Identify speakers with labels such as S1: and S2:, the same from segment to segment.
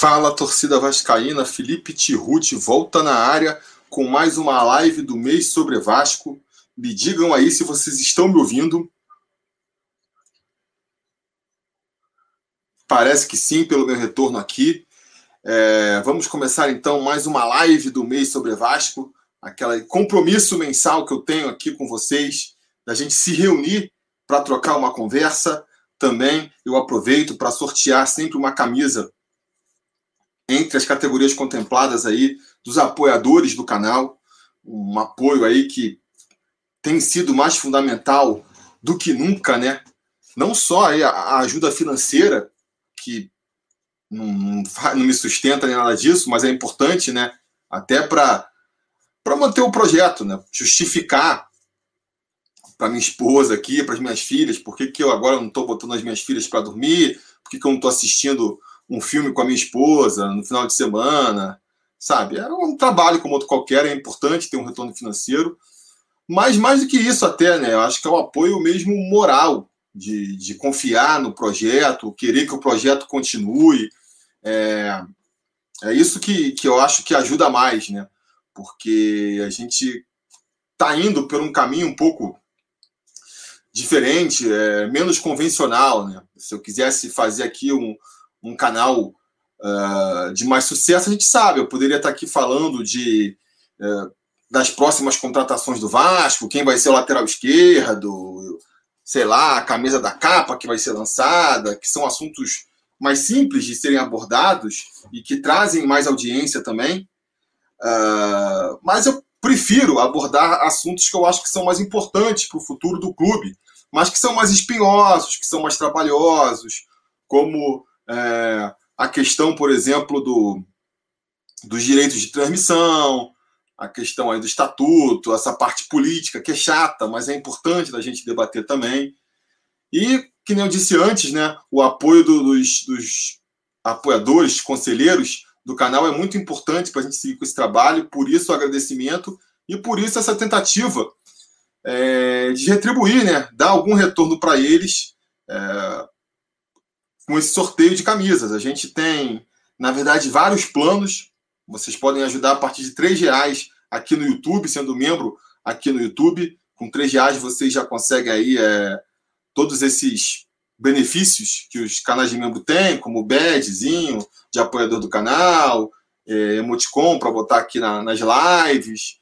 S1: Fala, torcida vascaína, Felipe Tiruti volta na área com mais uma live do mês sobre Vasco. Me digam aí se vocês estão me ouvindo. Parece que sim, pelo meu retorno aqui. É, vamos começar então mais uma live do mês sobre Vasco, aquele compromisso mensal que eu tenho aqui com vocês, da gente se reunir para trocar uma conversa. Também eu aproveito para sortear sempre uma camisa entre as categorias contempladas aí dos apoiadores do canal, um apoio aí que tem sido mais fundamental do que nunca, né? Não só a ajuda financeira, que não, não, não me sustenta nem nada disso, mas é importante, né? Até para manter o projeto, né? Justificar para minha esposa aqui, para as minhas filhas, por que, que eu agora não estou botando as minhas filhas para dormir, por que, que eu não estou assistindo um filme com a minha esposa no final de semana, sabe? É um trabalho como outro qualquer, é importante ter um retorno financeiro, mas mais do que isso até, né? Eu acho que é o apoio mesmo moral de, de confiar no projeto, querer que o projeto continue. É, é isso que, que eu acho que ajuda mais, né? Porque a gente está indo por um caminho um pouco diferente, é, menos convencional, né? Se eu quisesse fazer aqui um, um canal uh, de mais sucesso, a gente sabe. Eu poderia estar aqui falando de uh, das próximas contratações do Vasco, quem vai ser o lateral esquerdo, sei lá, a camisa da capa que vai ser lançada, que são assuntos mais simples de serem abordados e que trazem mais audiência também. Uh, mas eu prefiro abordar assuntos que eu acho que são mais importantes para o futuro do clube, mas que são mais espinhosos, que são mais trabalhosos, como é, a questão, por exemplo, do, dos direitos de transmissão, a questão aí do estatuto, essa parte política que é chata, mas é importante da gente debater também. E, que nem eu disse antes, né, o apoio do, dos, dos apoiadores, conselheiros do canal é muito importante para a gente seguir com esse trabalho, por isso o agradecimento e por isso essa tentativa é, de retribuir, né, dar algum retorno para eles é, com esse sorteio de camisas. A gente tem, na verdade, vários planos. Vocês podem ajudar a partir de R$ reais aqui no YouTube, sendo membro aqui no YouTube. Com R$ reais vocês já conseguem aí é, todos esses benefícios que os canais de membro têm, como o badgezinho de apoiador do canal, é, emoticon para botar aqui na, nas lives.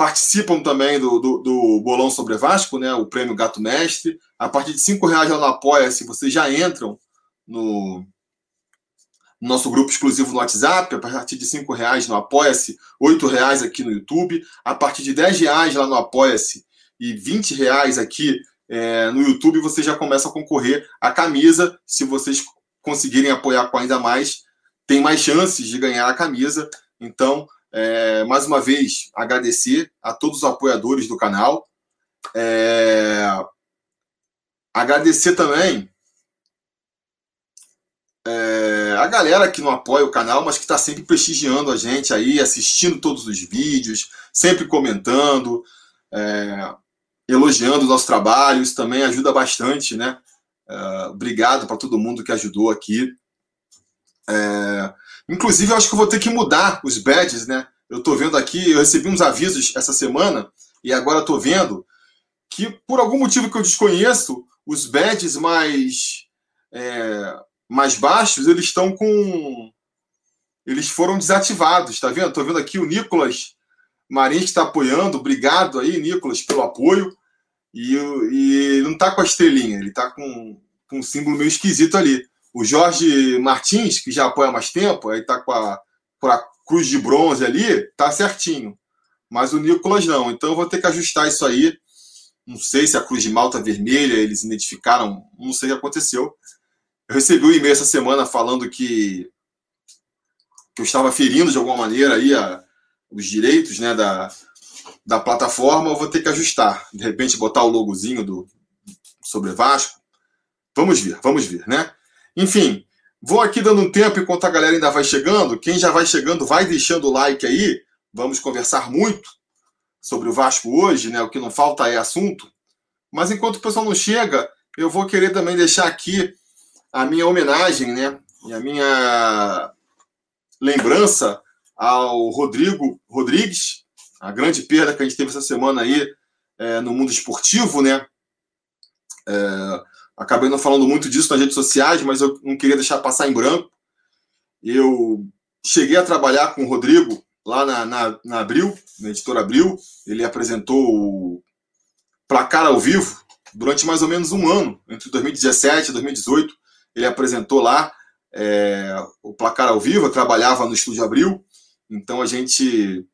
S1: Participam também do, do, do, Bolão sobre Vasco, né, o prêmio Gato Mestre. A partir de cinco reais lá no Apoia-se, vocês já entram no, nosso grupo exclusivo no WhatsApp. A partir de cinco reais no Apoia-se, oito reais aqui no YouTube. A partir de dez reais lá no Apoia-se e vinte reais aqui é, no YouTube, você já começa a concorrer à camisa. Se vocês conseguirem apoiar com ainda mais, tem mais chances de ganhar a camisa. Então, é, mais uma vez, agradecer a todos os apoiadores do canal. É, agradecer também é, a galera que não apoia o canal, mas que está sempre prestigiando a gente aí, assistindo todos os vídeos, sempre comentando, é, elogiando o nosso trabalho. Isso também ajuda bastante, né? É, obrigado para todo mundo que ajudou aqui. É, Inclusive, eu acho que eu vou ter que mudar os badges, né? Eu estou vendo aqui, eu recebi uns avisos essa semana e agora estou vendo que, por algum motivo que eu desconheço, os badges mais, é, mais baixos, eles estão com... Eles foram desativados, tá vendo? Estou vendo aqui o Nicolas Marins que está apoiando. Obrigado aí, Nicolas, pelo apoio. E, e não está com a estrelinha, ele está com, com um símbolo meio esquisito ali. O Jorge Martins, que já apoia mais tempo, aí tá com a, com a cruz de bronze ali, tá certinho. Mas o Nicolas não. Então eu vou ter que ajustar isso aí. Não sei se a cruz de malta vermelha eles identificaram, não sei o que aconteceu. Eu recebi um e-mail essa semana falando que, que eu estava ferindo de alguma maneira aí a, os direitos né, da, da plataforma. Eu vou ter que ajustar. De repente botar o logozinho do sobre Vasco. Vamos ver, vamos ver, né? Enfim, vou aqui dando um tempo enquanto a galera ainda vai chegando. Quem já vai chegando, vai deixando o like aí. Vamos conversar muito sobre o Vasco hoje, né? O que não falta é assunto. Mas enquanto o pessoal não chega, eu vou querer também deixar aqui a minha homenagem, né? e a minha lembrança ao Rodrigo Rodrigues, a grande perda que a gente teve essa semana aí é, no mundo esportivo, né? É, acabei não falando muito disso nas redes sociais, mas eu não queria deixar passar em branco. Eu cheguei a trabalhar com o Rodrigo lá na, na, na Abril, na editora Abril. Ele apresentou o Placar ao Vivo durante mais ou menos um ano, entre 2017 e 2018. Ele apresentou lá é, o Placar ao Vivo, eu trabalhava no Estúdio Abril. Então a gente,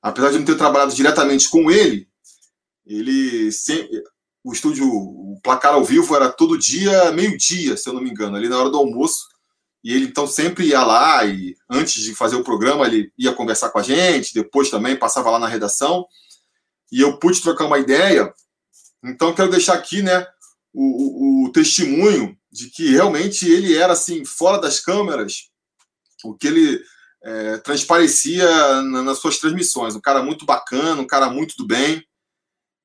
S1: apesar de não ter trabalhado diretamente com ele, ele sempre, o estúdio, o placar ao vivo era todo dia, meio-dia, se eu não me engano, ali na hora do almoço. E ele então sempre ia lá e antes de fazer o programa ele ia conversar com a gente, depois também passava lá na redação. E eu pude trocar uma ideia. Então quero deixar aqui, né, o, o, o testemunho de que realmente ele era assim fora das câmeras, o que ele é, transparecia na, nas suas transmissões. Um cara muito bacana, um cara muito do bem.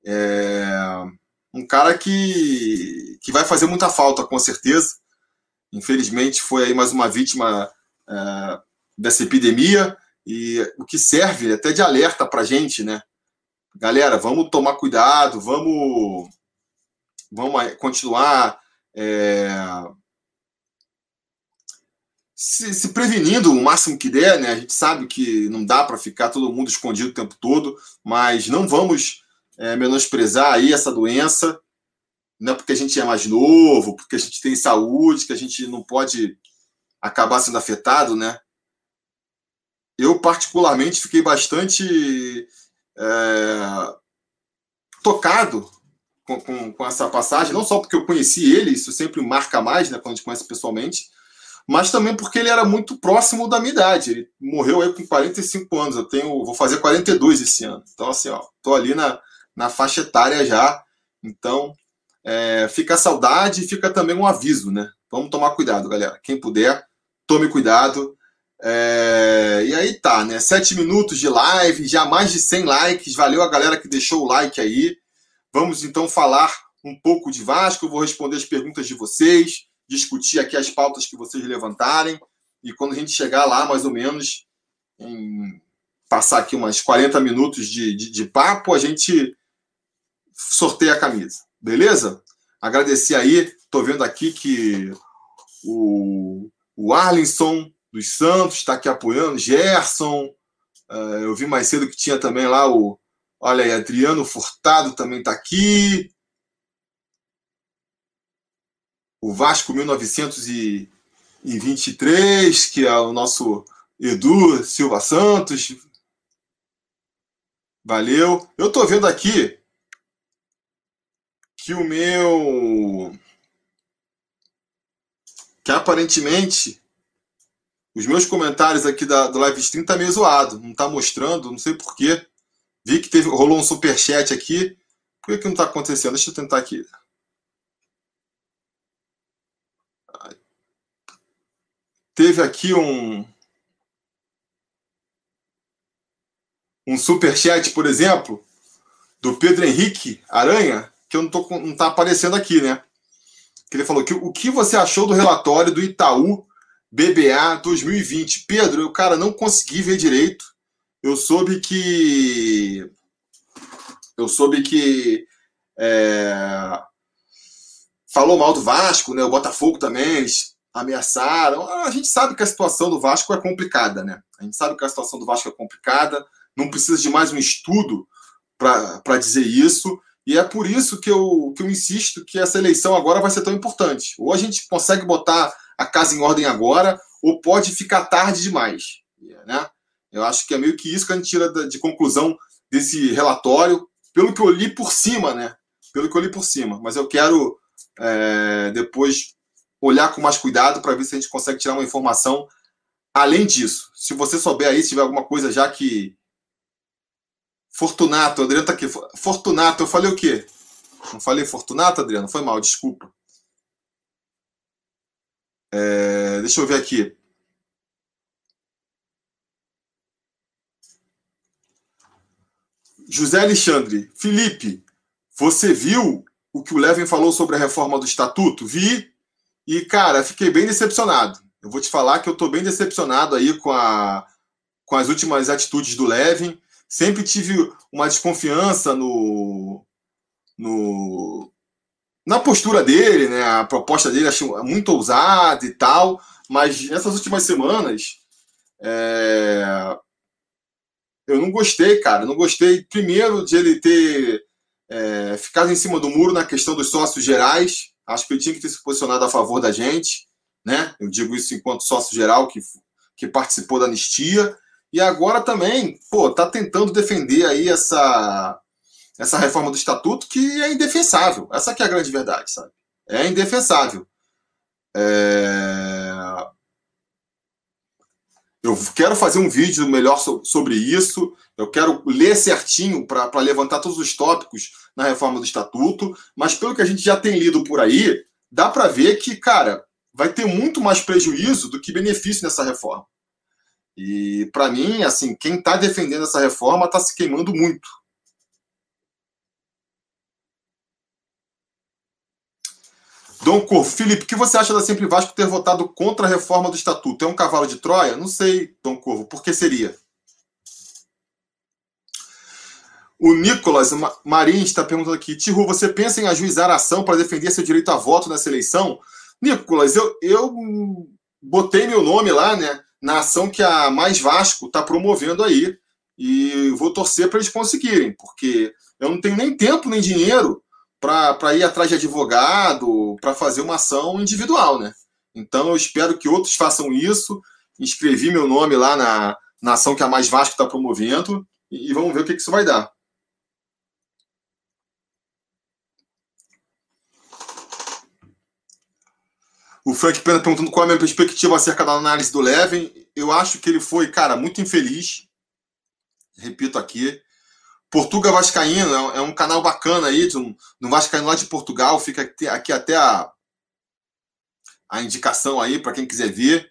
S1: É, um cara que, que vai fazer muita falta, com certeza. Infelizmente, foi aí mais uma vítima é, dessa epidemia e o que serve até de alerta para gente, né? Galera, vamos tomar cuidado, vamos, vamos continuar é, se, se, prevenindo o máximo que der, né? A gente sabe que não dá para ficar todo mundo escondido o tempo todo, mas não vamos é, menosprezar aí essa doença, não é porque a gente é mais novo, porque a gente tem saúde, que a gente não pode acabar sendo afetado, né? Eu, particularmente, fiquei bastante é, tocado com, com, com, essa passagem, não só porque eu conheci ele, isso sempre marca mais, né, quando a gente conhece pessoalmente, mas também porque ele era muito próximo da minha idade. Ele morreu aí com 45 anos, eu tenho, vou fazer 42 esse ano. Então, assim, ó, tô ali na, na faixa etária já. Então, é, fica a saudade e fica também um aviso, né? Vamos tomar cuidado, galera. Quem puder, tome cuidado. É, e aí tá, né? Sete minutos de live, já mais de 100 likes. Valeu a galera que deixou o like aí. Vamos então falar um pouco de Vasco. Eu vou responder as perguntas de vocês, discutir aqui as pautas que vocês levantarem. E quando a gente chegar lá, mais ou menos, em passar aqui umas 40 minutos de, de, de papo, a gente sorteia a camisa. Beleza? Agradecer aí. Tô vendo aqui que o, o Arlinson dos Santos está aqui apoiando. Gerson. Uh, eu vi mais cedo que tinha também lá o. Olha aí, Adriano Furtado também está aqui. O Vasco 1923, que é o nosso Edu Silva Santos. Valeu. Eu tô vendo aqui que o meu. Que aparentemente os meus comentários aqui da, do live stream tá meio zoado. Não tá mostrando, não sei porquê. Vi que teve, rolou um superchat aqui. Por que, que não tá acontecendo? Deixa eu tentar aqui. Teve aqui um. Um superchat, por exemplo, do Pedro Henrique Aranha que eu não, tô, não tá aparecendo aqui, né? Que ele falou que o que você achou do relatório do Itaú BBA 2020? Pedro, eu, cara, não consegui ver direito. Eu soube que. Eu soube que. É, falou mal do Vasco, né? O Botafogo também, eles ameaçaram. A gente sabe que a situação do Vasco é complicada, né? A gente sabe que a situação do Vasco é complicada. Não precisa de mais um estudo para dizer isso. E é por isso que eu, que eu insisto que essa eleição agora vai ser tão importante. Ou a gente consegue botar a casa em ordem agora, ou pode ficar tarde demais. Né? Eu acho que é meio que isso que a gente tira de conclusão desse relatório, pelo que eu li por cima, né? Pelo que eu li por cima. Mas eu quero é, depois olhar com mais cuidado para ver se a gente consegue tirar uma informação além disso. Se você souber aí, se tiver alguma coisa já que, Fortunato, Adriano tá aqui. Fortunato, eu falei o quê? Não falei Fortunato, Adriano? Foi mal, desculpa. É, deixa eu ver aqui. José Alexandre, Felipe, você viu o que o Levin falou sobre a reforma do estatuto? Vi e, cara, fiquei bem decepcionado. eu vou te falar que eu estou bem decepcionado aí com, a, com as últimas atitudes do Levin. Sempre tive uma desconfiança no, no, na postura dele, né? A proposta dele acho muito ousada e tal, mas nessas últimas semanas é... eu não gostei, cara. Não gostei, primeiro, de ele ter é, ficado em cima do muro na questão dos sócios gerais. Acho que ele tinha que ter se posicionado a favor da gente, né? Eu digo isso enquanto sócio geral que, que participou da anistia. E agora também, pô, tá tentando defender aí essa essa reforma do estatuto que é indefensável. Essa que é a grande verdade, sabe? É indefensável. É... Eu quero fazer um vídeo melhor sobre isso. Eu quero ler certinho para levantar todos os tópicos na reforma do estatuto. Mas pelo que a gente já tem lido por aí, dá para ver que, cara, vai ter muito mais prejuízo do que benefício nessa reforma. E para mim, assim, quem está defendendo essa reforma está se queimando muito. Dom Corvo, Felipe, o que você acha da Sempre Vasco ter votado contra a reforma do estatuto? É um cavalo de Troia? Não sei, Dom Corvo, por que seria? O Nicolas Marins está perguntando aqui: Tiru, você pensa em ajuizar a ação para defender seu direito a voto nessa eleição? Nicolas, eu, eu botei meu nome lá, né, na ação que a Mais Vasco está promovendo aí. E vou torcer para eles conseguirem, porque eu não tenho nem tempo nem dinheiro para ir atrás de advogado, para fazer uma ação individual, né? Então eu espero que outros façam isso. Inscrevi meu nome lá na, na ação que a Mais Vasco está promovendo e, e, vamos ver o que, que isso vai dar. O Frank Pena perguntando qual é a minha perspectiva acerca da análise do Levin. Eu acho que ele foi, cara, muito infeliz. Repito aqui. Portuga Vascaíno é, é um canal bacana aí, de um, de um Vascaíno lá de Portugal. Fica aqui, aqui até a, a indicação aí para quem quiser ver.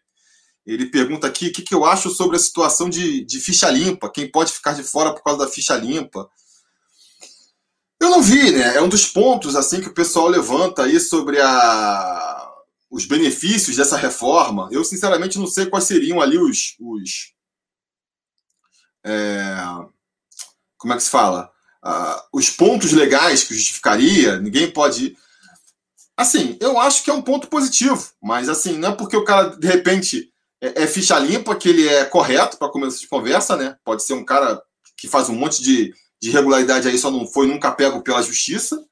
S1: Ele pergunta aqui o que, que eu acho sobre a situação de, de ficha limpa, quem pode ficar de fora por causa da ficha limpa. Eu não vi, né? É um dos pontos assim que o pessoal levanta aí sobre a, os benefícios dessa reforma. Eu, sinceramente, não sei quais seriam ali os, os é, como é que se fala? Uh, os pontos legais que justificaria, ninguém pode. Assim, eu acho que é um ponto positivo, mas assim, não é porque o cara, de repente, é, é ficha limpa que ele é correto para começo de conversa, né? Pode ser um cara que faz um monte de, de irregularidade aí, só não foi nunca pego pela justiça.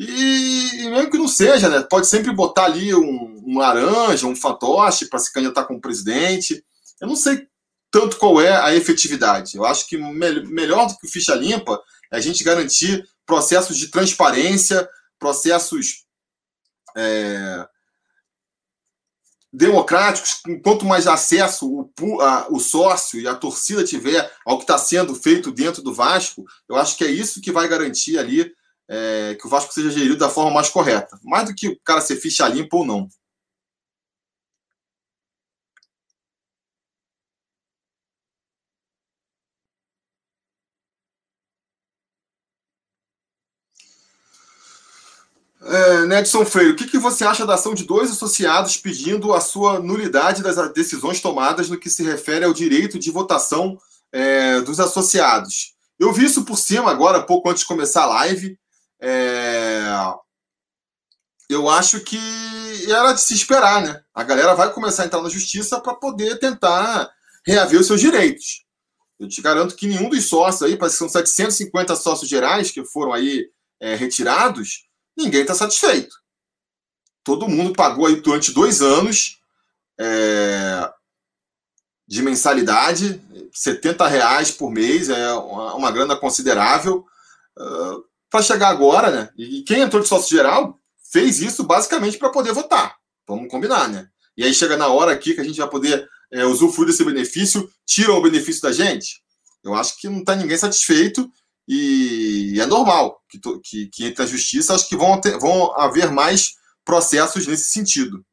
S1: E, e mesmo que não seja, né? Pode sempre botar ali um, um laranja, um fantoche para se candidatar como presidente. Eu não sei tanto qual é a efetividade. Eu acho que me melhor do que ficha limpa é a gente garantir processos de transparência, processos é, democráticos. Quanto mais acesso o, a, o sócio e a torcida tiver ao que está sendo feito dentro do Vasco, eu acho que é isso que vai garantir ali é, que o Vasco seja gerido da forma mais correta. Mais do que o cara ser ficha limpa ou não. É, Nedson Freire, o que, que você acha da ação de dois associados pedindo a sua nulidade das decisões tomadas no que se refere ao direito de votação é, dos associados? Eu vi isso por cima agora, pouco antes de começar a live. É... Eu acho que era de se esperar, né? A galera vai começar a entrar na justiça para poder tentar reaver os seus direitos. Eu te garanto que nenhum dos sócios aí, parece que são 750 sócios gerais que foram aí é, retirados, ninguém está satisfeito. Todo mundo pagou aí durante dois anos é, de mensalidade, 70 reais por mês, é uma, uma grana considerável, uh, para chegar agora, né? E quem entrou de sócio geral fez isso basicamente para poder votar. Vamos combinar, né? E aí chega na hora aqui que a gente vai poder é, usufruir desse benefício, tiram o benefício da gente. Eu acho que não está ninguém satisfeito e é normal que, que, que entre a justiça, acho que vão, ter, vão haver mais processos nesse sentido.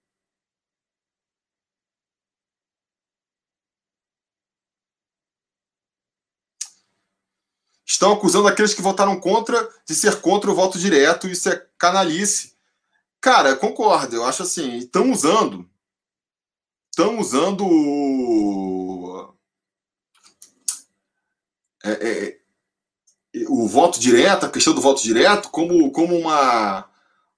S1: Estão acusando aqueles que votaram contra de ser contra o voto direto, isso é canalice. Cara, concordo, eu acho assim, estão usando estão usando o, é, é, o voto direto, a questão do voto direto, como, como uma,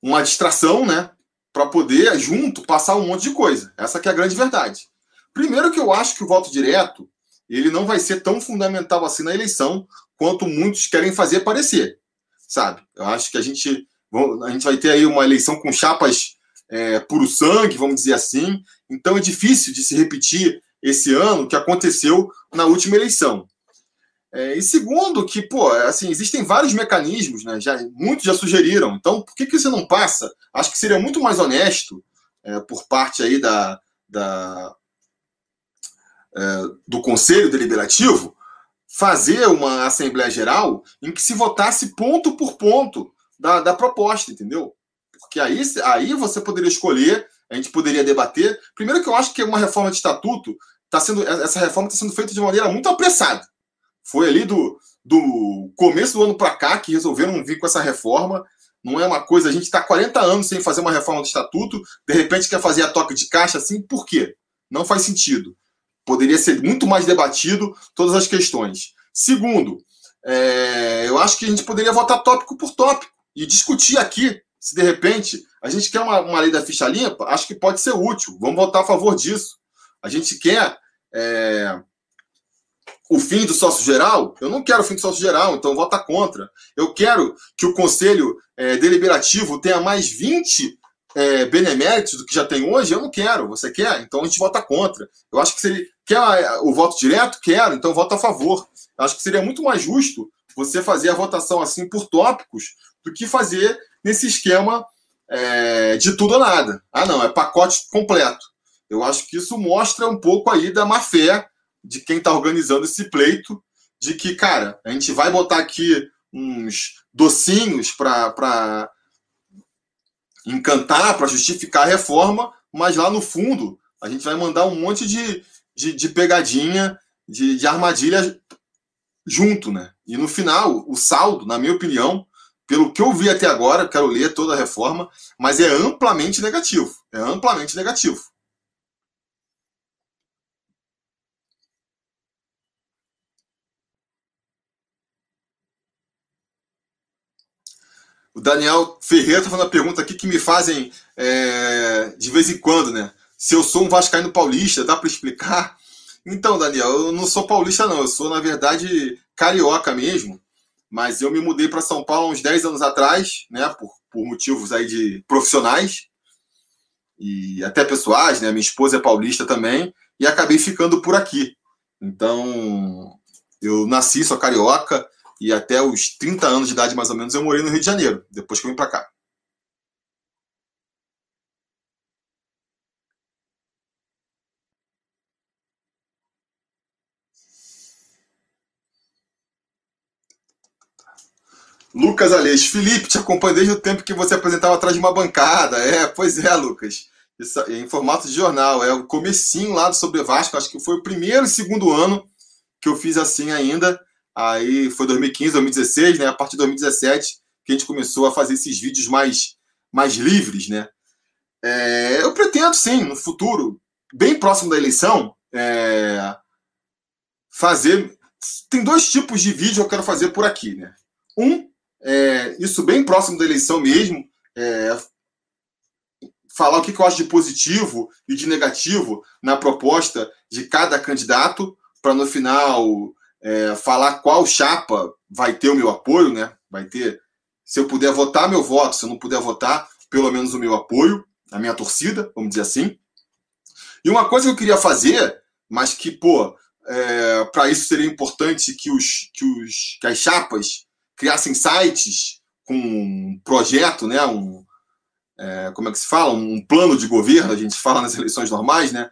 S1: uma distração, né? Para poder, junto, passar um monte de coisa. Essa que é a grande verdade. Primeiro que eu acho que o voto direto ele não vai ser tão fundamental assim na eleição quanto muitos querem fazer parecer, sabe? Eu acho que a gente, a gente vai ter aí uma eleição com chapas é, puro sangue, vamos dizer assim. Então é difícil de se repetir esse ano o que aconteceu na última eleição. É, e segundo, que, pô, assim, existem vários mecanismos, né? Já, muitos já sugeriram. Então, por que, que você não passa? Acho que seria muito mais honesto é, por parte aí da, da é, do Conselho Deliberativo fazer uma Assembleia Geral em que se votasse ponto por ponto da, da proposta, entendeu? Porque aí, aí você poderia escolher, a gente poderia debater. Primeiro que eu acho que uma reforma de estatuto está sendo. Essa reforma está sendo feita de maneira muito apressada. Foi ali do, do começo do ano para cá que resolveram vir com essa reforma. Não é uma coisa, a gente está 40 anos sem fazer uma reforma do estatuto, de repente quer fazer a toque de caixa assim, por quê? Não faz sentido. Poderia ser muito mais debatido todas as questões. Segundo, é, eu acho que a gente poderia votar tópico por tópico e discutir aqui se de repente a gente quer uma, uma lei da ficha limpa, acho que pode ser útil. Vamos votar a favor disso. A gente quer é, o fim do sócio geral, eu não quero o fim do sócio geral, então vota contra. Eu quero que o conselho é, deliberativo tenha mais 20 é, beneméritos do que já tem hoje, eu não quero. Você quer? Então a gente vota contra. Eu acho que seria. Quer o voto direto? Quero, então vota a favor. Eu acho que seria muito mais justo você fazer a votação assim por tópicos do que fazer nesse esquema é, de tudo ou nada. Ah, não, é pacote completo. Eu acho que isso mostra um pouco aí da má fé de quem está organizando esse pleito, de que, cara, a gente vai botar aqui uns docinhos para encantar, para justificar a reforma, mas lá no fundo a gente vai mandar um monte de, de, de pegadinha, de, de armadilha junto, né? E no final, o saldo, na minha opinião, pelo que eu vi até agora, quero ler toda a reforma, mas é amplamente negativo. É amplamente negativo. O Daniel Ferreira está fazendo uma pergunta aqui que me fazem é, de vez em quando, né? Se eu sou um vascaíno paulista, dá para explicar? Então, Daniel, eu não sou paulista, não. Eu sou, na verdade, carioca mesmo. Mas eu me mudei para São Paulo uns 10 anos atrás, né? Por, por motivos aí de profissionais e até pessoais, né? Minha esposa é paulista também e acabei ficando por aqui. Então, eu nasci, sou carioca, e até os 30 anos de idade, mais ou menos, eu morei no Rio de Janeiro, depois que eu vim para cá. Lucas Aleixo, Felipe, te acompanho desde o tempo que você apresentava atrás de uma bancada. É, pois é, Lucas. Isso, em formato de jornal. É o comecinho lá do Sobre Vasco, acho que foi o primeiro e segundo ano que eu fiz assim ainda. Aí foi 2015, 2016, né? A partir de 2017 que a gente começou a fazer esses vídeos mais, mais livres, né? É, eu pretendo, sim, no futuro, bem próximo da eleição, é, fazer. Tem dois tipos de vídeo que eu quero fazer por aqui, né? Um, é, isso bem próximo da eleição mesmo, é, falar o que eu acho de positivo e de negativo na proposta de cada candidato, para no final é, falar qual chapa vai ter o meu apoio, né? Vai ter, se eu puder votar, meu voto, se eu não puder votar, pelo menos o meu apoio, a minha torcida, vamos dizer assim. E uma coisa que eu queria fazer, mas que, pô, é, para isso seria importante que, os, que, os, que as chapas criassem sites com um projeto, né? Um, é, como é que se fala? Um plano de governo, a gente fala nas eleições normais, né?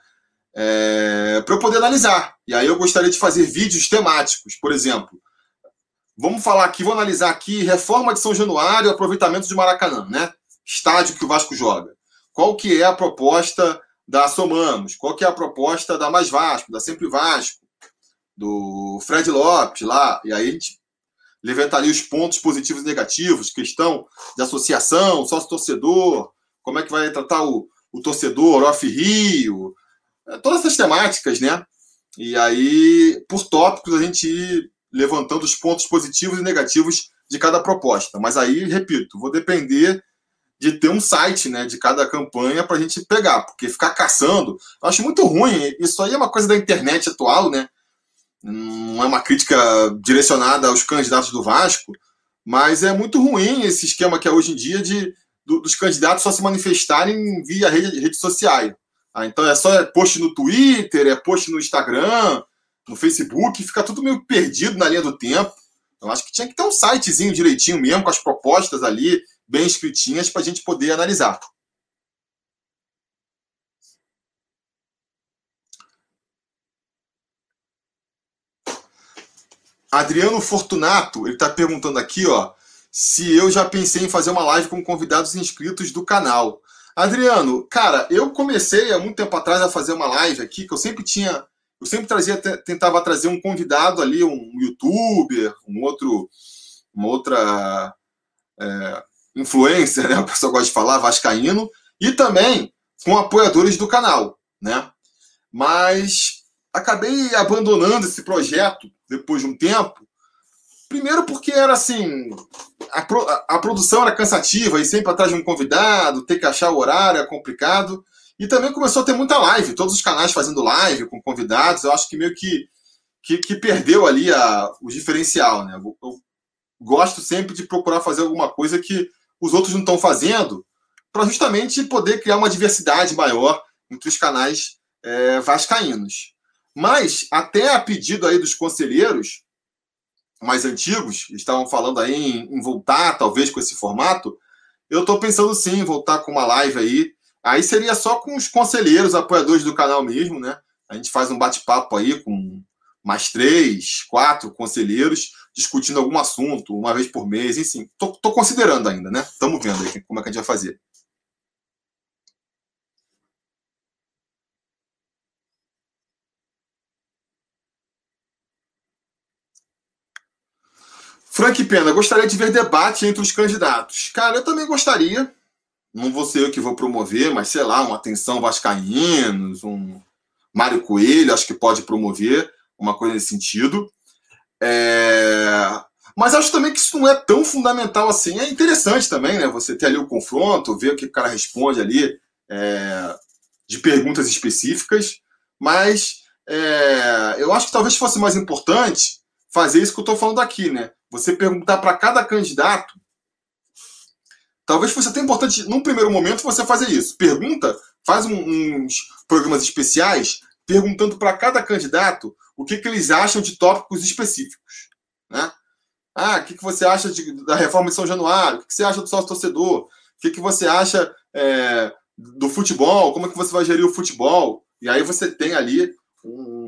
S1: É, para eu poder analisar. E aí eu gostaria de fazer vídeos temáticos, por exemplo. Vamos falar aqui, vou analisar aqui reforma de São Januário, aproveitamento de Maracanã, né? Estádio que o Vasco joga. Qual que é a proposta da Somamos? Qual que é a proposta da Mais Vasco, da Sempre Vasco, do Fred Lopes lá? E aí a gente levantaria os pontos positivos e negativos, questão de associação, sócio-torcedor, como é que vai tratar o, o torcedor off-rio, todas essas temáticas, né? E aí, por tópicos, a gente ir levantando os pontos positivos e negativos de cada proposta. Mas aí, repito, vou depender de ter um site né, de cada campanha para a gente pegar, porque ficar caçando, eu acho muito ruim. Isso aí é uma coisa da internet atual, né? Não é uma crítica direcionada aos candidatos do Vasco, mas é muito ruim esse esquema que é hoje em dia de dos candidatos só se manifestarem via rede, rede social. Ah, então é só post no Twitter, é post no Instagram, no Facebook, fica tudo meio perdido na linha do tempo. Eu acho que tinha que ter um sitezinho direitinho mesmo, com as propostas ali, bem escritinhas, para a gente poder analisar. Adriano Fortunato, ele está perguntando aqui, ó, se eu já pensei em fazer uma live com convidados inscritos do canal. Adriano, cara, eu comecei há muito tempo atrás a fazer uma live aqui, que eu sempre tinha, eu sempre trazia, tentava trazer um convidado ali, um youtuber, um outro, uma outra é, influencer, né? O pessoal gosta de falar, vascaíno, e também com apoiadores do canal, né? Mas acabei abandonando esse projeto depois de um tempo. Primeiro porque era assim, a, a, produção era cansativa e sempre atrás de um convidado, ter que achar o horário é complicado. E também começou a ter muita live, todos os canais fazendo live com convidados. Eu acho que meio que, que, que perdeu ali a, o diferencial, né? Eu, eu gosto sempre de procurar fazer alguma coisa que os outros não estão fazendo, para justamente poder criar uma diversidade maior entre os canais é, vascaínos. Mas, até a pedido aí dos conselheiros mais antigos, estavam falando aí em, em voltar, talvez, com esse formato, eu estou pensando sim em voltar com uma live aí. Aí seria só com os conselheiros, apoiadores do canal mesmo, né? A gente faz um bate-papo aí com mais três, quatro conselheiros, discutindo algum assunto, uma vez por mês, enfim. Tô, considerando ainda, né? Estamos vendo aí como é que a gente vai fazer. Frank Pena, gostaria de ver debate entre os candidatos. Cara, eu também gostaria. Não vou ser eu que vou promover, mas sei lá, uma atenção Vascaínos, um Mário Coelho, acho que pode promover uma coisa nesse sentido. É... Mas acho também que isso não é tão fundamental assim. É interessante também, né? Você ter ali o confronto, ver o que o cara responde ali é... de perguntas específicas. Mas é... eu acho que talvez fosse mais importante fazer isso que eu estou falando aqui, né? Você perguntar para cada candidato. Talvez fosse até importante, num primeiro momento, você fazer isso. Pergunta, faz um, uns programas especiais perguntando para cada candidato o que, que eles acham de tópicos específicos. Né? Ah, o que, que você acha de, da reforma de São Januário? O que, que você acha do sócio torcedor? O que, que você acha é, do futebol? Como é que você vai gerir o futebol? E aí você tem ali um,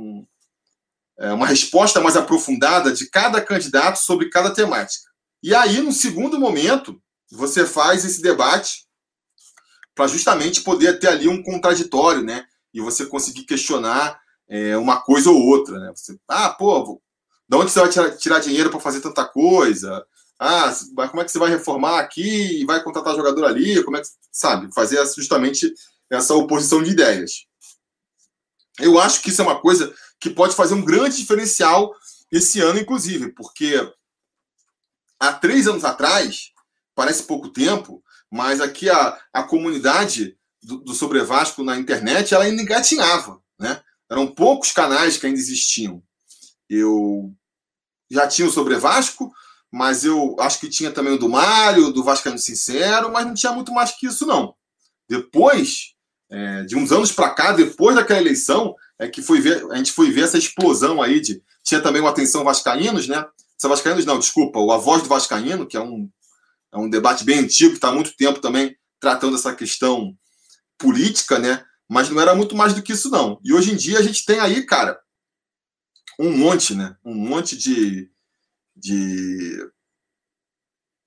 S1: uma resposta mais aprofundada de cada candidato sobre cada temática. E aí, no segundo momento, você faz esse debate para justamente poder ter ali um contraditório, né? E você conseguir questionar é, uma coisa ou outra, né? Você, ah, pô, de onde você vai tirar, tirar dinheiro para fazer tanta coisa? Ah, como é que você vai reformar aqui e vai contratar jogador ali? Como é que, sabe, fazer justamente essa oposição de ideias. Eu acho que isso é uma coisa que pode fazer um grande diferencial esse ano, inclusive, porque há três anos atrás, parece pouco tempo, mas aqui a, a comunidade do, do Sobre Vasco na internet, ela ainda engatinhava, né? Eram poucos canais que ainda existiam. Eu já tinha o Sobre Vasco, mas eu acho que tinha também o do Mário, do Vascaíno Sincero, mas não tinha muito mais que isso, não. Depois, é, de uns anos para cá, depois daquela eleição, é que foi ver, a gente foi ver essa explosão aí de. Tinha também o Atenção Vascaínos, né? São Vascaínos, não, desculpa, o A Voz do Vascaíno, que é um, é um debate bem antigo, que está há muito tempo também tratando essa questão política, né? Mas não era muito mais do que isso, não. E hoje em dia a gente tem aí, cara, um monte, né? Um monte de, de,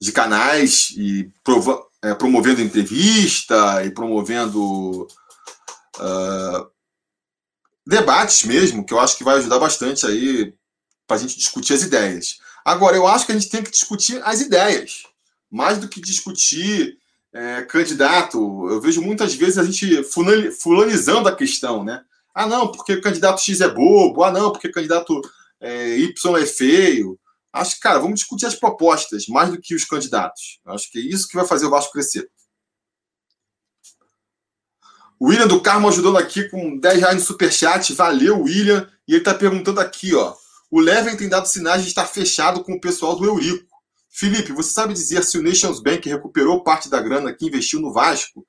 S1: de canais e prova, é, promovendo entrevista e promovendo uh, debates mesmo, que eu acho que vai ajudar bastante aí para a gente discutir as ideias. Agora, eu acho que a gente tem que discutir as ideias, mais do que discutir é, candidato. Eu vejo muitas vezes a gente fulanizando a questão, né? Ah, não, porque o candidato X é bobo. Ah, não, porque o candidato é, Y é feio. Acho que, cara, vamos discutir as propostas mais do que os candidatos. Acho que é isso que vai fazer o Vasco crescer. William do Carmo ajudando aqui com 10 reais no superchat. Valeu, William. E ele está perguntando aqui, ó. O Leven tem dado sinais de estar fechado com o pessoal do Eurico. Felipe, você sabe dizer se o Nations Bank recuperou parte da grana que investiu no Vasco?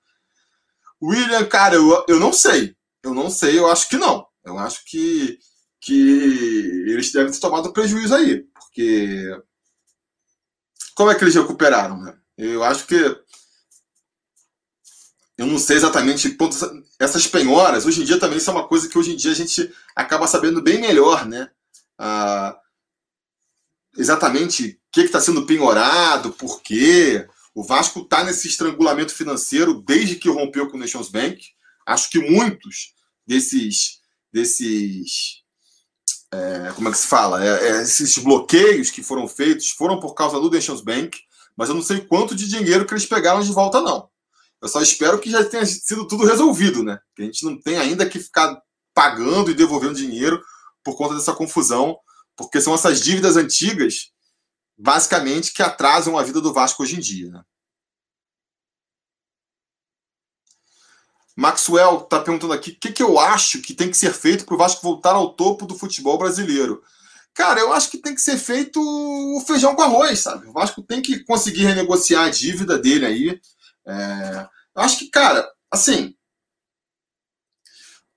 S1: William, cara, eu, eu não sei. Eu não sei, eu acho que não. Eu acho que, que eles devem ter tomado prejuízo aí. Porque. Como é que eles recuperaram, né? Eu acho que. Eu não sei exatamente quantas. Essas penhoras, hoje em dia também isso é uma coisa que hoje em dia a gente acaba sabendo bem melhor, né? Ah, exatamente o que está sendo penhorado, por quê. O Vasco está nesse estrangulamento financeiro desde que rompeu com o Nations Bank. Acho que muitos desses, desses é, como é que se fala? É, é, esses bloqueios que foram feitos foram por causa do Nations Bank, mas eu não sei quanto de dinheiro que eles pegaram de volta, não. Eu só espero que já tenha sido tudo resolvido, né? Que a gente não tem ainda que ficar pagando e devolvendo dinheiro por conta dessa confusão, porque são essas dívidas antigas, basicamente, que atrasam a vida do Vasco hoje em dia, né? Maxwell está perguntando aqui o que, que eu acho que tem que ser feito para o Vasco voltar ao topo do futebol brasileiro. Cara, eu acho que tem que ser feito o feijão com arroz, sabe? O Vasco tem que conseguir renegociar a dívida dele aí. É... Eu acho que, cara, assim.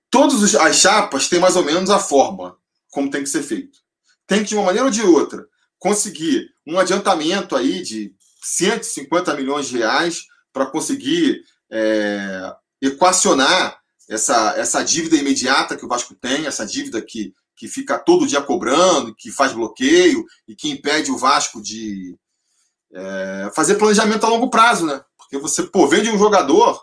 S1: Todas as chapas têm mais ou menos a forma como tem que ser feito. Tem que, de uma maneira ou de outra, conseguir um adiantamento aí de 150 milhões de reais para conseguir é, equacionar essa, essa dívida imediata que o Vasco tem, essa dívida que, que fica todo dia cobrando, que faz bloqueio e que impede o Vasco de é, fazer planejamento a longo prazo, né? Porque você, pô, vende um jogador,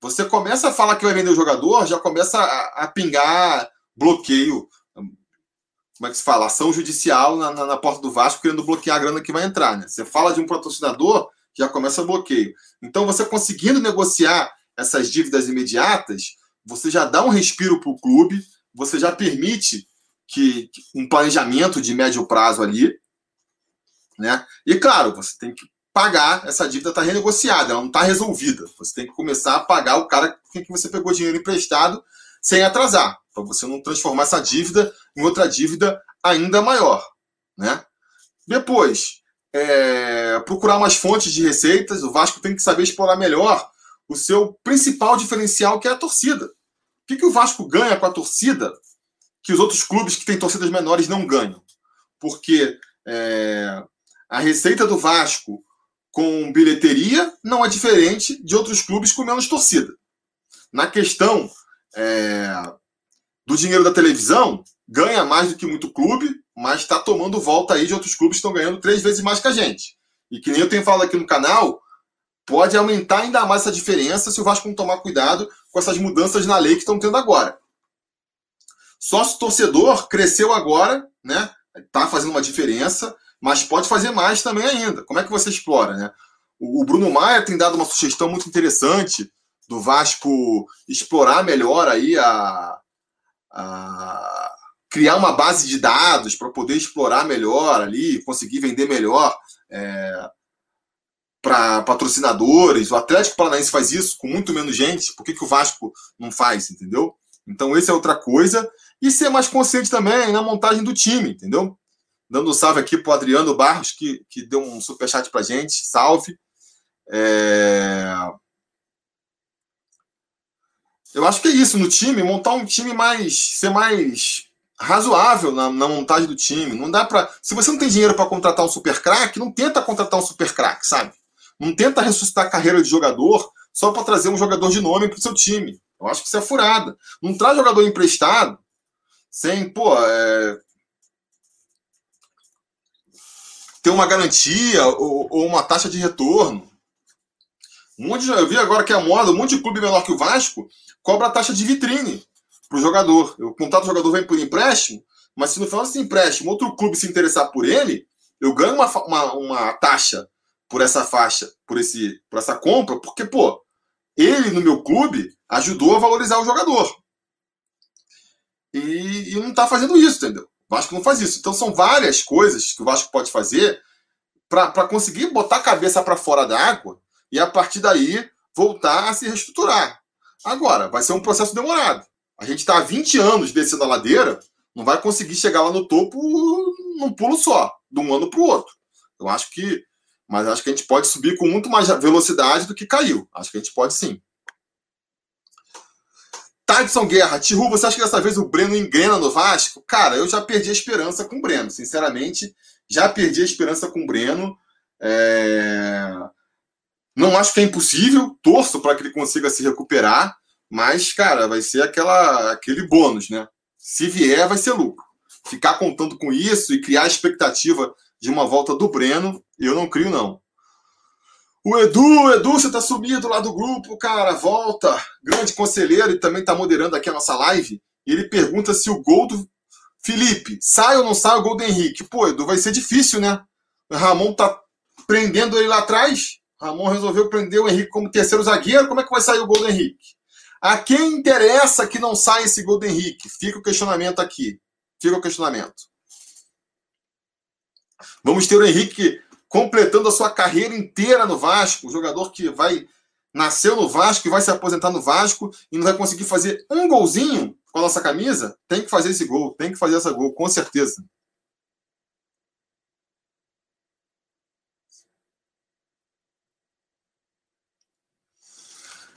S1: você começa a falar que vai vender o jogador, já começa a, a pingar bloqueio. Como é que se fala? Ação judicial na, na, na, porta do Vasco querendo bloquear a grana que vai entrar, né? Você fala de um patrocinador, já começa bloqueio. Então, você conseguindo negociar essas dívidas imediatas, você já dá um respiro para o clube, você já permite que, que um planejamento de médio prazo ali, né? E claro, você tem que pagar essa dívida está renegociada, ela não está resolvida. Você tem que começar a pagar o cara que você pegou dinheiro emprestado sem atrasar, para você não transformar essa dívida em outra dívida ainda maior, né? Depois, é, procurar mais fontes de receitas. O Vasco tem que saber explorar melhor o seu principal diferencial, que é a torcida. O que, que o Vasco ganha com a torcida que os outros clubes que têm torcidas menores não ganham? Porque é, a receita do Vasco com bilheteria não é diferente de outros clubes com menos torcida. Na questão é, do dinheiro da televisão, ganha mais do que muito clube, mas está tomando volta aí de outros clubes que estão ganhando três vezes mais que a gente. E que nem eu tenho falado aqui no canal, pode aumentar ainda mais essa diferença se o Vasco não tomar cuidado com essas mudanças na lei que estão tendo agora. Sócio torcedor cresceu agora, né? Tá fazendo uma diferença, mas pode fazer mais também ainda. Como é que você explora, né? O Bruno Maia tem dado uma sugestão muito interessante do Vasco explorar melhor aí a, a criar uma base de dados para poder explorar melhor ali, conseguir vender melhor é, para patrocinadores. O Atlético Paranaense faz isso com muito menos gente. Por que, que o Vasco não faz, entendeu? Então, essa é outra coisa. E ser mais consciente também na montagem do time, entendeu? Dando um salve aqui para Adriano Barros, que, que deu um superchat para gente. Salve. É... Eu acho que é isso no time, montar um time mais. ser mais razoável na, na montagem do time. Não dá para. Se você não tem dinheiro para contratar um super craque, não tenta contratar um super craque, sabe? Não tenta ressuscitar a carreira de jogador só para trazer um jogador de nome para o seu time. Eu acho que isso é furada. Não traz jogador emprestado sem, pô, é... ter uma garantia ou, ou, uma taxa de retorno. Um monte de, eu vi agora que é a moda, um monte de clube menor que o Vasco cobra a taxa de vitrine para o jogador. Eu contrato o jogador, vem por empréstimo, mas se no final desse empréstimo outro clube se interessar por ele, eu ganho uma, uma, uma taxa por essa faixa, por esse, por essa compra, porque pô, ele no meu clube ajudou a valorizar o jogador. e, e não está fazendo isso, entendeu? O Vasco não faz isso. Então são várias coisas que o Vasco pode fazer para conseguir botar a cabeça para fora da água e a partir daí voltar a se reestruturar. Agora, vai ser um processo demorado. A gente está há 20 anos descendo a ladeira, não vai conseguir chegar lá no topo num pulo só, de um ano para o outro. Eu acho que. Mas acho que a gente pode subir com muito mais velocidade do que caiu. Acho que a gente pode sim. Tadson Guerra, Tihu, você acha que dessa vez o Breno engrena no Vasco? Cara, eu já perdi a esperança com o Breno. Sinceramente, já perdi a esperança com o Breno. É... Não acho que é impossível, torço para que ele consiga se recuperar, mas, cara, vai ser aquela, aquele bônus, né? Se vier, vai ser lucro. Ficar contando com isso e criar a expectativa de uma volta do Breno, eu não crio, não. O Edu, Edu, você tá sumido lá do grupo, cara, volta. Grande conselheiro e também tá moderando aqui a nossa live. E ele pergunta se o gol do Felipe sai ou não sai o gol do Henrique. Pô, Edu, vai ser difícil, né? O Ramon tá prendendo ele lá atrás. Ramon resolveu prender o Henrique como terceiro zagueiro. Como é que vai sair o gol do Henrique? A quem interessa que não saia esse gol do Henrique? Fica o questionamento aqui. Fica o questionamento. Vamos ter o Henrique completando a sua carreira inteira no Vasco, o jogador que vai nasceu no Vasco e vai se aposentar no Vasco e não vai conseguir fazer um golzinho com a nossa camisa, tem que fazer esse gol, tem que fazer essa gol, com certeza.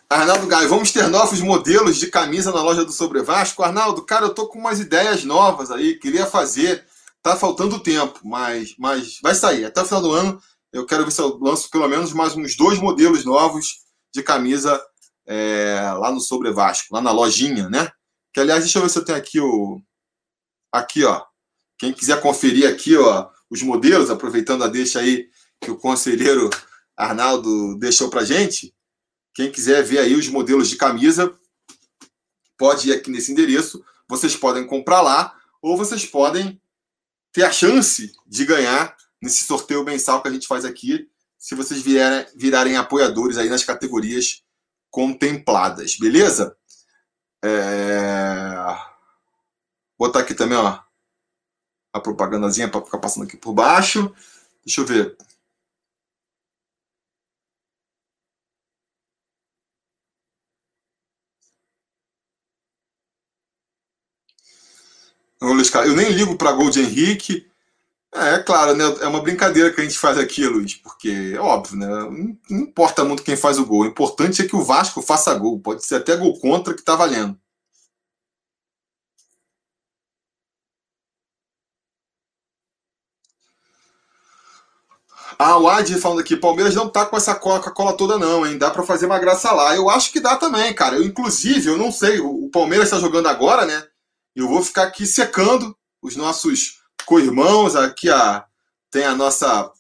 S1: Arnaldo Gaio, vamos ter novos modelos de camisa na loja do Sobre Vasco? Arnaldo, cara, eu tô com umas ideias novas aí, queria fazer Tá faltando tempo, mas, mas vai sair. Até o final do ano, eu quero ver se eu lanço pelo menos mais uns dois modelos novos de camisa é, lá no Sobre Vasco, lá na lojinha, né? Que, aliás, deixa eu ver se eu tenho aqui o. Aqui, ó. Quem quiser conferir aqui, ó, os modelos, aproveitando a deixa aí que o conselheiro Arnaldo deixou pra gente. Quem quiser ver aí os modelos de camisa, pode ir aqui nesse endereço. Vocês podem comprar lá, ou vocês podem ter a chance de ganhar nesse sorteio mensal que a gente faz aqui, se vocês vierem, virarem apoiadores aí nas categorias contempladas, beleza? É... Vou botar aqui também, ó, a propagandazinha para ficar passando aqui por baixo. Deixa eu ver. Eu nem ligo para gol de Henrique. É, é, claro, né? É uma brincadeira que a gente faz aqui, Luiz, porque é óbvio, né? Não, não importa muito quem faz o gol. O importante é que o Vasco faça gol. Pode ser até gol contra que tá valendo. Ah, o Adi falando aqui, Palmeiras não tá com essa Coca-Cola toda não, hein? Dá para fazer uma graça lá. Eu acho que dá também, cara. Eu, inclusive, eu não sei, o Palmeiras está jogando agora, né? Eu vou ficar aqui secando os nossos co-irmãos. Aqui a, tem a nossa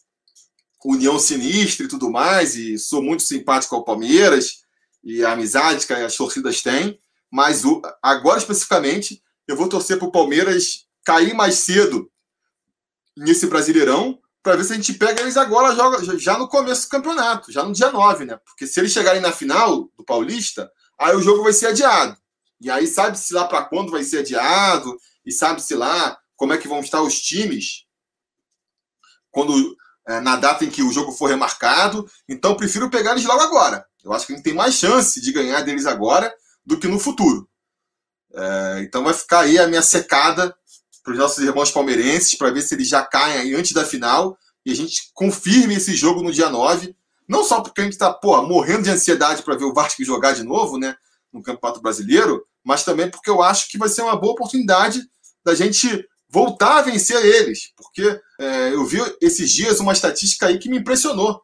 S1: união sinistra e tudo mais. E sou muito simpático ao Palmeiras e a amizade que as torcidas têm. Mas o, agora, especificamente, eu vou torcer para o Palmeiras cair mais cedo nesse Brasileirão para ver se a gente pega eles agora joga, já no começo do campeonato, já no dia 9, né? Porque se eles chegarem na final do Paulista, aí o jogo vai ser adiado. E aí sabe-se lá para quando vai ser adiado, e sabe-se lá como é que vão estar os times quando é, na data em que o jogo for remarcado. Então prefiro pegar eles logo agora. Eu acho que a gente tem mais chance de ganhar deles agora do que no futuro. É, então vai ficar aí a minha secada para os nossos irmãos palmeirenses para ver se eles já caem aí antes da final e a gente confirme esse jogo no dia 9. Não só porque a gente está morrendo de ansiedade para ver o Vasco jogar de novo, né? no Campeonato Brasileiro, mas também porque eu acho que vai ser uma boa oportunidade da gente voltar a vencer eles. Porque é, eu vi esses dias uma estatística aí que me impressionou.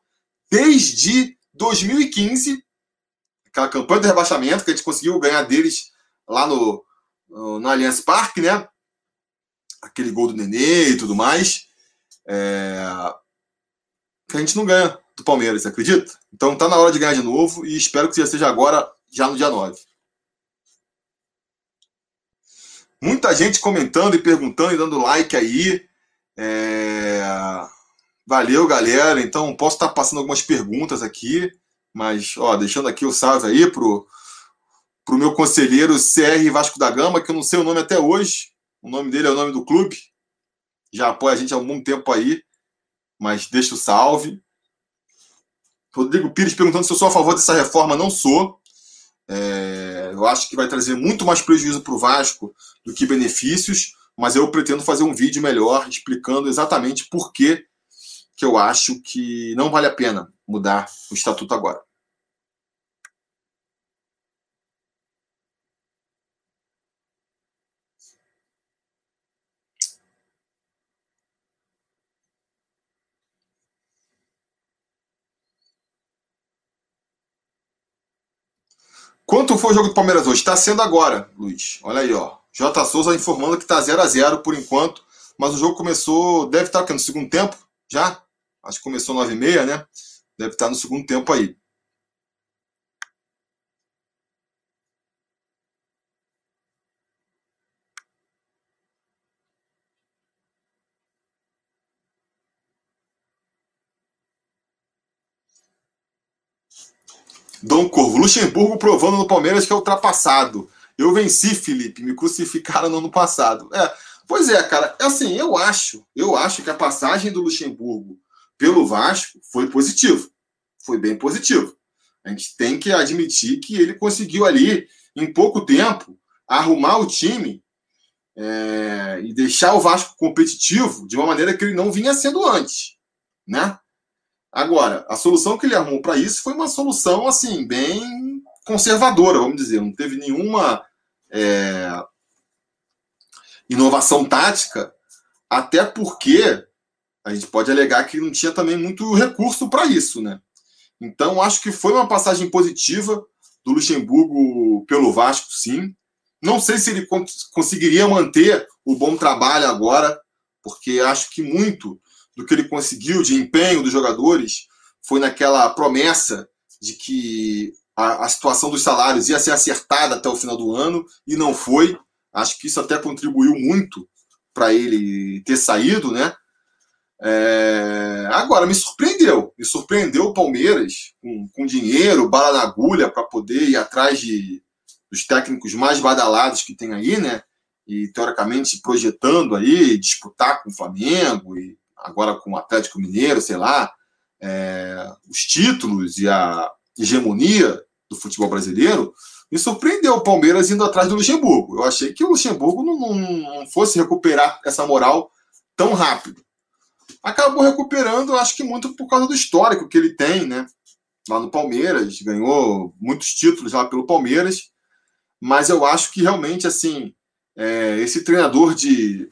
S1: Desde 2015, aquela campanha de rebaixamento que a gente conseguiu ganhar deles lá no, no, no Allianz Parque, né? Aquele gol do Nenê e tudo mais. É, que a gente não ganha do Palmeiras, acredita? Então tá na hora de ganhar de novo e espero que já seja agora já no dia 9. Muita gente comentando e perguntando e dando like aí. É... Valeu, galera. Então, posso estar passando algumas perguntas aqui, mas, ó, deixando aqui o salve aí pro para o meu conselheiro CR Vasco da Gama, que eu não sei o nome até hoje. O nome dele é o nome do clube. Já apoia a gente há algum tempo aí, mas deixa o salve. Rodrigo Pires perguntando se eu sou a favor dessa reforma. Não sou. É, eu acho que vai trazer muito mais prejuízo para o Vasco do que benefícios, mas eu pretendo fazer um vídeo melhor explicando exatamente por que, que eu acho que não vale a pena mudar o estatuto agora. Quanto foi o jogo do Palmeiras hoje? Está sendo agora, Luiz. Olha aí, ó. J. Souza informando que está 0 a 0 por enquanto. Mas o jogo começou. Deve estar aqui no segundo tempo? Já? Acho que começou 9 e meia, né? Deve estar no segundo tempo aí. Dom Corvo. Luxemburgo provando no Palmeiras que é ultrapassado. Eu venci, Felipe. Me crucificaram no ano passado. É, pois é, cara. É assim, eu acho, eu acho que a passagem do Luxemburgo pelo Vasco foi positivo. Foi bem positivo. A gente tem que admitir que ele conseguiu ali, em pouco tempo, arrumar o time é, e deixar o Vasco competitivo de uma maneira que ele não vinha sendo antes, né? Agora, a solução que ele arrumou para isso foi uma solução assim bem conservadora, vamos dizer. Não teve nenhuma é, inovação tática, até porque a gente pode alegar que não tinha também muito recurso para isso, né? Então, acho que foi uma passagem positiva do Luxemburgo pelo Vasco, sim. Não sei se ele conseguiria manter o bom trabalho agora, porque acho que muito do que ele conseguiu de empenho dos jogadores foi naquela promessa de que a, a, situação dos salários ia ser acertada até o final do ano e não foi. Acho que isso até contribuiu muito para ele ter saído, né? É... Agora, me surpreendeu. Me surpreendeu o Palmeiras com, com dinheiro, bala na agulha para poder ir atrás de, dos técnicos mais badalados que tem aí, né? E teoricamente projetando aí disputar com o Flamengo e agora com o Atlético Mineiro, sei lá, é, os títulos e a hegemonia do futebol brasileiro, me surpreendeu o Palmeiras indo atrás do Luxemburgo. Eu achei que o Luxemburgo não, não, fosse recuperar essa moral tão rápido. Acabou recuperando, acho que muito por causa do histórico que ele tem, né? Lá no Palmeiras, ganhou muitos títulos lá pelo Palmeiras, mas eu acho que realmente, assim, é, esse treinador de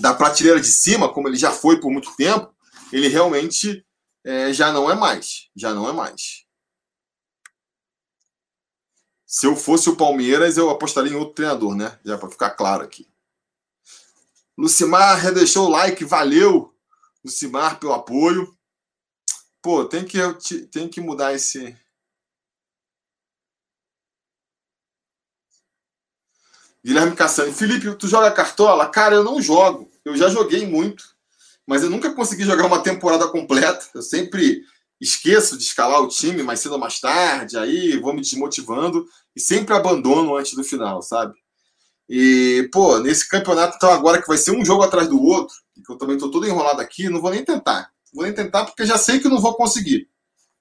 S1: da prateleira de cima, como ele já foi por muito tempo, ele realmente é, já não é mais. Já não é mais. Se eu fosse o Palmeiras, eu apostaria em outro treinador, né? Já para ficar claro aqui. Lucimar deixou o like, valeu, Lucimar, pelo apoio. Pô, tem que, tem que mudar esse. Guilherme Cassani. Felipe, tu joga cartola? Cara, eu não jogo. Eu já joguei muito, mas eu nunca consegui jogar uma temporada completa. Eu sempre esqueço de escalar o time mais cedo ou mais tarde, aí vou me desmotivando e sempre abandono antes do final, sabe? E, pô, nesse campeonato, então, agora que vai ser um jogo atrás do outro, que eu também tô todo enrolado aqui, não vou nem tentar. Vou nem tentar porque já sei que não vou conseguir.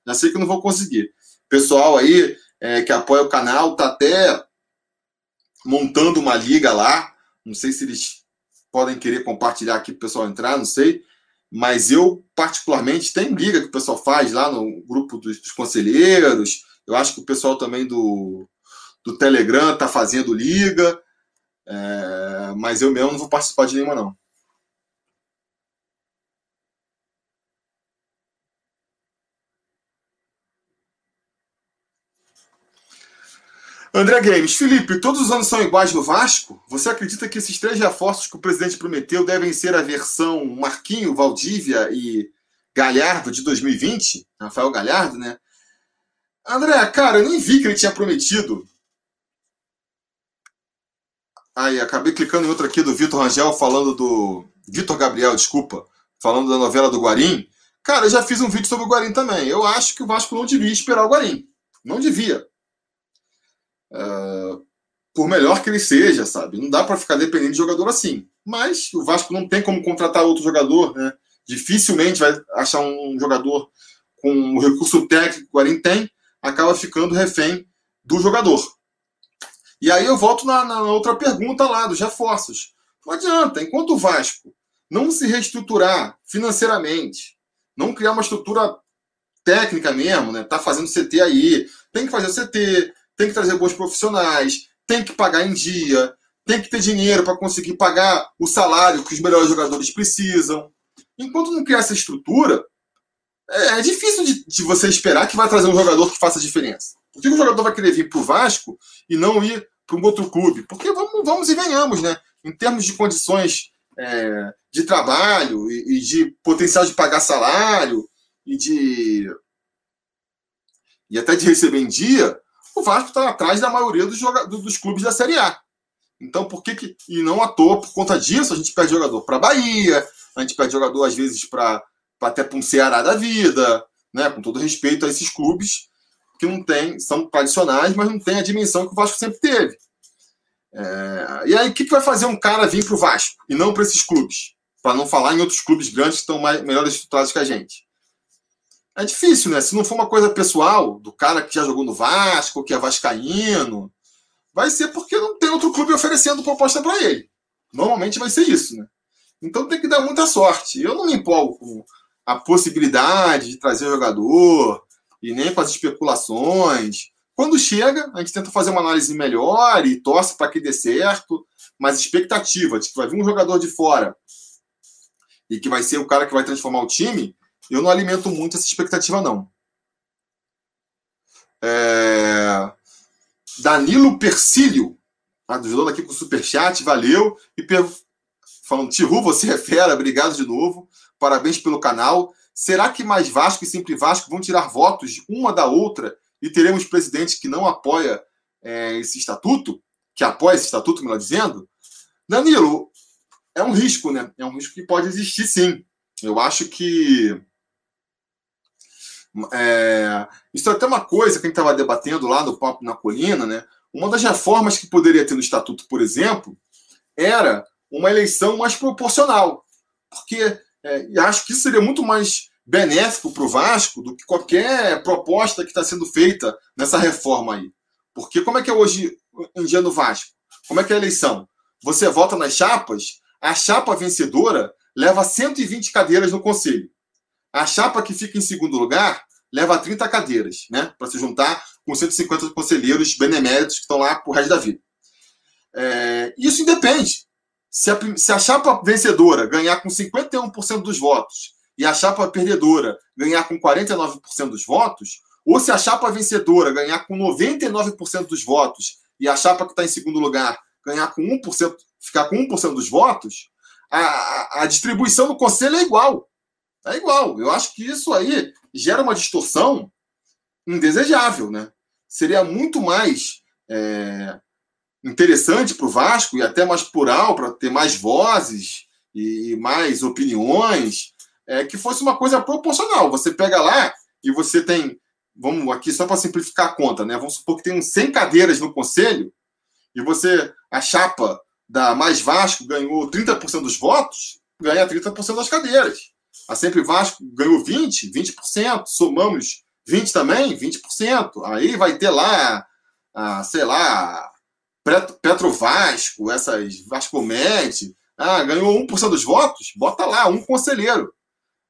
S1: Já sei que não vou conseguir. Pessoal aí é, que apoia o canal tá até montando uma liga lá. Não sei se eles podem querer compartilhar aqui para o pessoal entrar, não sei. Mas eu, particularmente, tem liga que o pessoal faz lá no grupo dos, dos conselheiros. Eu acho que o pessoal também do, do Telegram está fazendo liga. É, mas eu mesmo não vou participar de nenhuma, não. André Games, Felipe, todos os anos são iguais no Vasco? Você acredita que esses três reforços que o presidente prometeu devem ser a versão Marquinho, Valdívia e Galhardo de 2020? Rafael Galhardo, né? André, cara, eu nem vi que ele tinha prometido. Aí, acabei clicando em outro aqui do Vitor Rangel falando do. Vitor Gabriel, desculpa. Falando da novela do Guarim. Cara, eu já fiz um vídeo sobre o Guarim também. Eu acho que o Vasco não devia esperar o Guarim. Não devia. Uh, por melhor que ele seja, sabe? Não dá para ficar dependendo de jogador assim. Mas o Vasco não tem como contratar outro jogador, né? Dificilmente vai achar um jogador com o recurso técnico que o Guarim tem, acaba ficando refém do jogador. E aí eu volto na, na outra pergunta lá, dos reforços. Não adianta, enquanto o Vasco não se reestruturar financeiramente, não criar uma estrutura técnica mesmo, né? Tá fazendo CT aí, tem que fazer CT, tem que trazer bons profissionais, tem que pagar em dia, tem que ter dinheiro para conseguir pagar o salário que os melhores jogadores precisam. Enquanto não criar essa estrutura, é, é difícil de, de, você esperar que vai trazer um jogador que faça diferença. Por que o jogador vai querer vir para o Vasco e não ir para um outro clube? Porque vamos, vamos e venhamos, né? Em termos de condições é, de trabalho e, e, de potencial de pagar salário e de e até de receber em dia, o Vasco está atrás da maioria dos, dos clubes da Série A. Então, por que, que. E não à toa, por conta disso, a gente perde jogador para Bahia, a gente perde jogador, às vezes, para até para um Ceará da vida, né? Com todo respeito a esses clubes que não tem, são tradicionais, mas não tem a dimensão que o Vasco sempre teve. É, e aí, o que, que vai fazer um cara vir para o Vasco e não para esses clubes? Para não falar em outros clubes grandes que estão mais, melhor estruturados que a gente. É difícil, né? Se não for uma coisa pessoal, do cara que já jogou no Vasco, que é vascaíno, vai ser porque não tem outro clube oferecendo proposta para ele. Normalmente vai ser isso, né? Então tem que dar muita sorte. Eu não me empolgo com a possibilidade de trazer jogador e nem com as especulações. Quando chega, a gente tenta fazer uma análise melhor e torce para que dê certo, mas expectativa de que vai vir um jogador de fora e que vai ser o cara que vai transformar o time, eu não alimento muito essa expectativa, não. É... Danilo Persílio, ajudando aqui com o superchat, valeu. E per... falando, Tiru, você é fera, obrigado de novo. Parabéns pelo canal. Será que mais Vasco e Sempre Vasco vão tirar votos uma da outra e teremos presidente que não apoia é, esse estatuto, que apoia esse estatuto, melhor dizendo, Danilo, é um risco, né? É um risco que pode existir, sim. Eu acho que é, isso é até uma coisa que a gente estava debatendo lá no Papo na Colina, né? Uma das reformas que poderia ter no estatuto, por exemplo, era uma eleição mais proporcional, porque é, acho que isso seria muito mais benéfico para o Vasco do que qualquer proposta que está sendo feita nessa reforma aí. Porque como é que é hoje em dia no Vasco? Como é que é a eleição? Você vota nas chapas, a chapa vencedora leva 120 cadeiras no conselho. A chapa que fica em segundo lugar leva 30 cadeiras, né? Para se juntar com 150 conselheiros beneméritos que estão lá por resto da vida. É, isso independe. Se a, se a chapa vencedora ganhar com 51% dos votos e a chapa perdedora ganhar com 49% dos votos, ou se a chapa vencedora ganhar com 99% dos votos e a chapa que está em segundo lugar ganhar com 1%, ficar com 1% dos votos, a, a, a distribuição do conselho é igual. É igual. Eu acho que isso aí gera uma distorção indesejável, né? Seria muito mais é, interessante para o Vasco e até mais plural, para ter mais vozes e mais opiniões é, que fosse uma coisa proporcional. Você pega lá e você tem, vamos aqui só para simplificar a conta, né? Vamos supor que tem uns 100 cadeiras no conselho e você, a chapa da Mais Vasco ganhou 30% dos votos, ganha 30% das cadeiras. A Sempre Vasco ganhou 20%, 20%, somamos 20 também, 20%. Aí vai ter lá, a, sei lá, Petro Vasco, essas Vascomente, ah, ganhou 1% dos votos, bota lá, um conselheiro.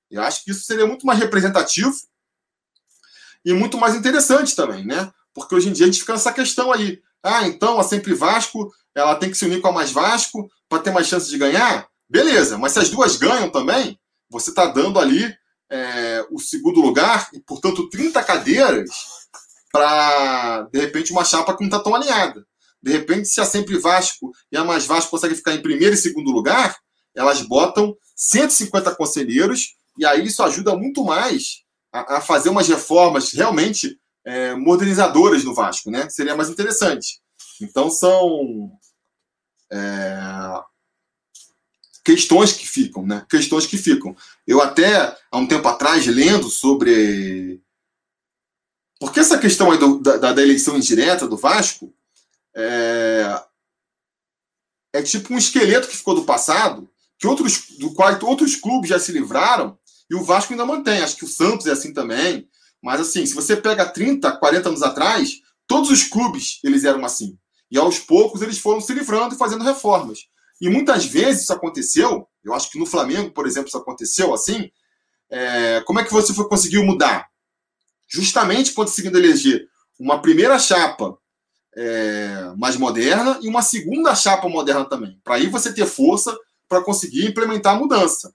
S1: Eu acho que isso seria muito mais representativo e muito mais interessante também, né? Porque hoje em dia a gente fica nessa questão aí. Ah, então a Sempre Vasco ela tem que se unir com a Mais Vasco para ter mais chance de ganhar? Beleza, mas se as duas ganham também, você está dando ali é, o segundo lugar e, portanto, 30 cadeiras para, de repente, uma chapa que não está tão alinhada. De repente, se a Sempre Vasco e a Mais Vasco conseguem ficar em primeiro e segundo lugar, elas botam 150 conselheiros e aí isso ajuda muito mais a, a fazer umas reformas realmente é, modernizadoras no Vasco, né? Seria mais interessante. Então são é, questões que ficam, né? Questões que ficam. Eu até há um tempo atrás lendo sobre porque essa questão aí do, da, da, eleição indireta do Vasco é, é tipo um esqueleto que ficou do passado, que outros, do qual outros clubes já se livraram, e o Vasco ainda mantém. Acho que o Santos é assim também. Mas assim, se você pega 30, 40 anos atrás, todos os clubes eles eram assim. E aos poucos eles foram se livrando e fazendo reformas. E muitas vezes isso aconteceu, eu acho que no Flamengo, por exemplo, isso aconteceu assim. É, como é que você foi, conseguiu mudar? Justamente conseguindo eleger uma primeira chapa é, mais moderna e uma segunda chapa moderna também. Para aí você ter força para conseguir implementar a mudança.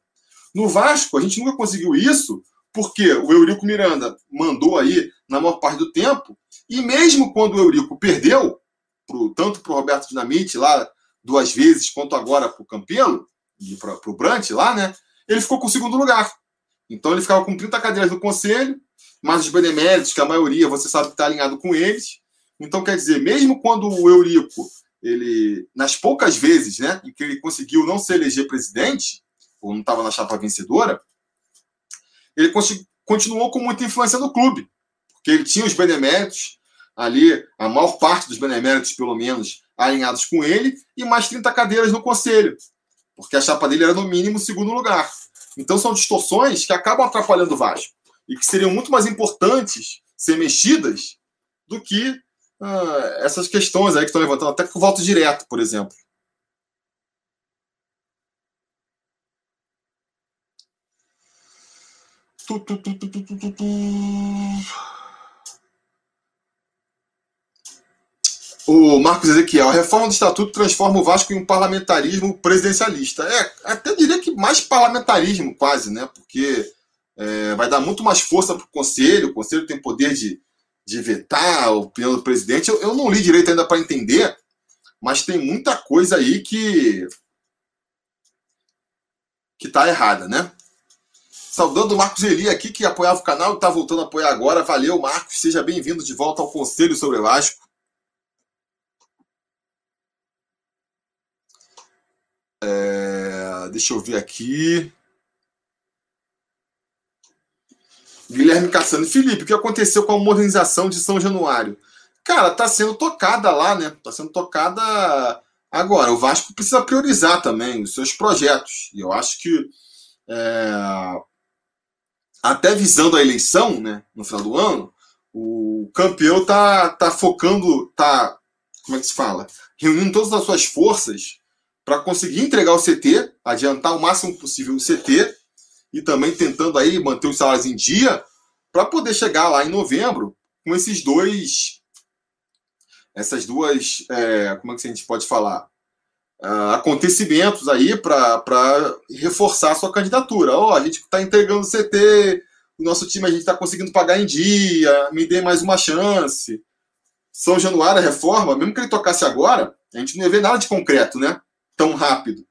S1: No Vasco, a gente nunca conseguiu isso, porque o Eurico Miranda mandou aí na maior parte do tempo, e mesmo quando o Eurico perdeu, pro, tanto para o Roberto Dinamite lá duas vezes, quanto agora para o Campelo e para o Brant lá, né? Ele ficou com o segundo lugar. Então ele ficava com 30 cadeiras no conselho, mas os beneméritos, que a maioria você sabe que está alinhado com eles. Então, quer dizer, mesmo quando o Eurico, ele, nas poucas vezes, né, em que ele conseguiu não se eleger presidente, ou não estava na chapa vencedora, ele continuou com muita influência no clube, porque ele tinha os beneméritos, ali, a maior parte dos beneméritos, pelo menos, alinhados com ele, e mais 30 cadeiras no conselho, porque a chapa dele era, no mínimo, segundo lugar. Então, são distorções que acabam atrapalhando o Vasco, e que seriam muito mais importantes ser mexidas do que ah, essas questões aí que estão levantando, até com o voto direto, por exemplo. Tu, tu, tu, tu, tu, tu, tu. O Marcos Ezequiel, a reforma do estatuto transforma o Vasco em um parlamentarismo presidencialista. É, até diria que mais parlamentarismo, quase, né? Porque é, vai dar muito mais força para o conselho, o conselho tem poder de, de vetar a opinião do presidente. Eu, eu não li direito ainda para entender, mas tem muita coisa aí que que está errada, né? Saudando o Marcos Eli aqui, que apoiava o canal e está voltando a apoiar agora. Valeu, Marcos. Seja bem-vindo de volta ao Conselho sobre Elástico. É, deixa eu ver aqui. Guilherme Cassano. Felipe, o que aconteceu com a modernização de São Januário? Cara, tá sendo tocada lá, né? Tá sendo tocada agora. O Vasco precisa priorizar também os seus projetos. E eu acho que é, até visando a eleição, né, no final do ano, o campeão tá, tá focando, tá, como é que se fala? Reunindo todas as suas forças para conseguir entregar o CT, adiantar o máximo possível o CT e também tentando aí manter os salários em dia para poder chegar lá em novembro com esses dois, essas duas, é, como é que a gente pode falar? Uh, acontecimentos aí para reforçar a sua candidatura. Ó, oh, a gente está entregando o CT, o nosso time a gente está conseguindo pagar em dia, me dê mais uma chance. São Januário, a reforma, mesmo que ele tocasse agora, a gente não ia ver nada de concreto, né? Tão rápido.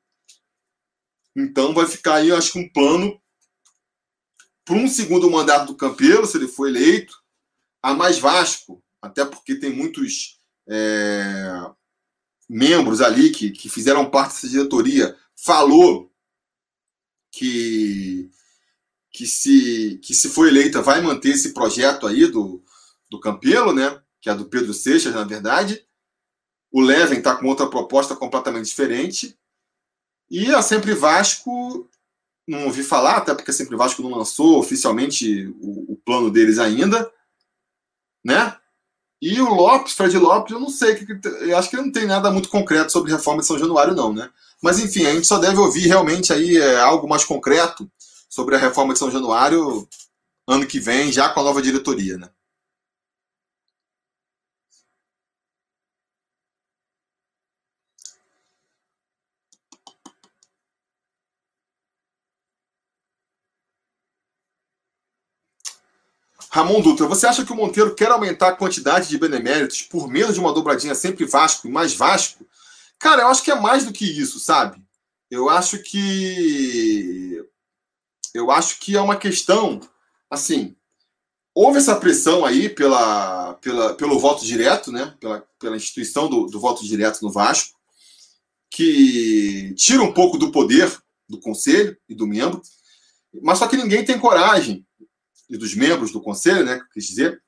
S1: Então vai ficar aí, eu acho que um plano para um segundo mandato do Campelo, se ele for eleito, a mais Vasco, até porque tem muitos. É membros ali que, que fizeram parte dessa diretoria falou que, que, se, que se for eleita vai manter esse projeto aí do, do Campelo, né? Que é do Pedro Seixas, na verdade. O Leven está com outra proposta completamente diferente. E a Sempre Vasco, não ouvi falar, até porque a Sempre Vasco não lançou oficialmente o, o plano deles ainda, né? E o Lopes, Fred Lopes, eu não sei, eu acho que ele não tem nada muito concreto sobre reforma de São Januário, não, né? Mas enfim, a gente só deve ouvir realmente aí é, algo mais concreto sobre a reforma de São Januário ano que vem, já com a nova diretoria, né? Ramon Dutra, você acha que o Monteiro quer aumentar a quantidade de beneméritos por menos de uma dobradinha sempre Vasco e mais Vasco? Cara, eu acho que é mais do que isso, sabe? Eu acho que. Eu acho que é uma questão. Assim, houve essa pressão aí pela, pela, pelo voto direto, né? Pela, pela instituição do, do voto direto no Vasco, que tira um pouco do poder do conselho e do membro, mas só que ninguém tem coragem e dos membros do conselho, né, quis dizer,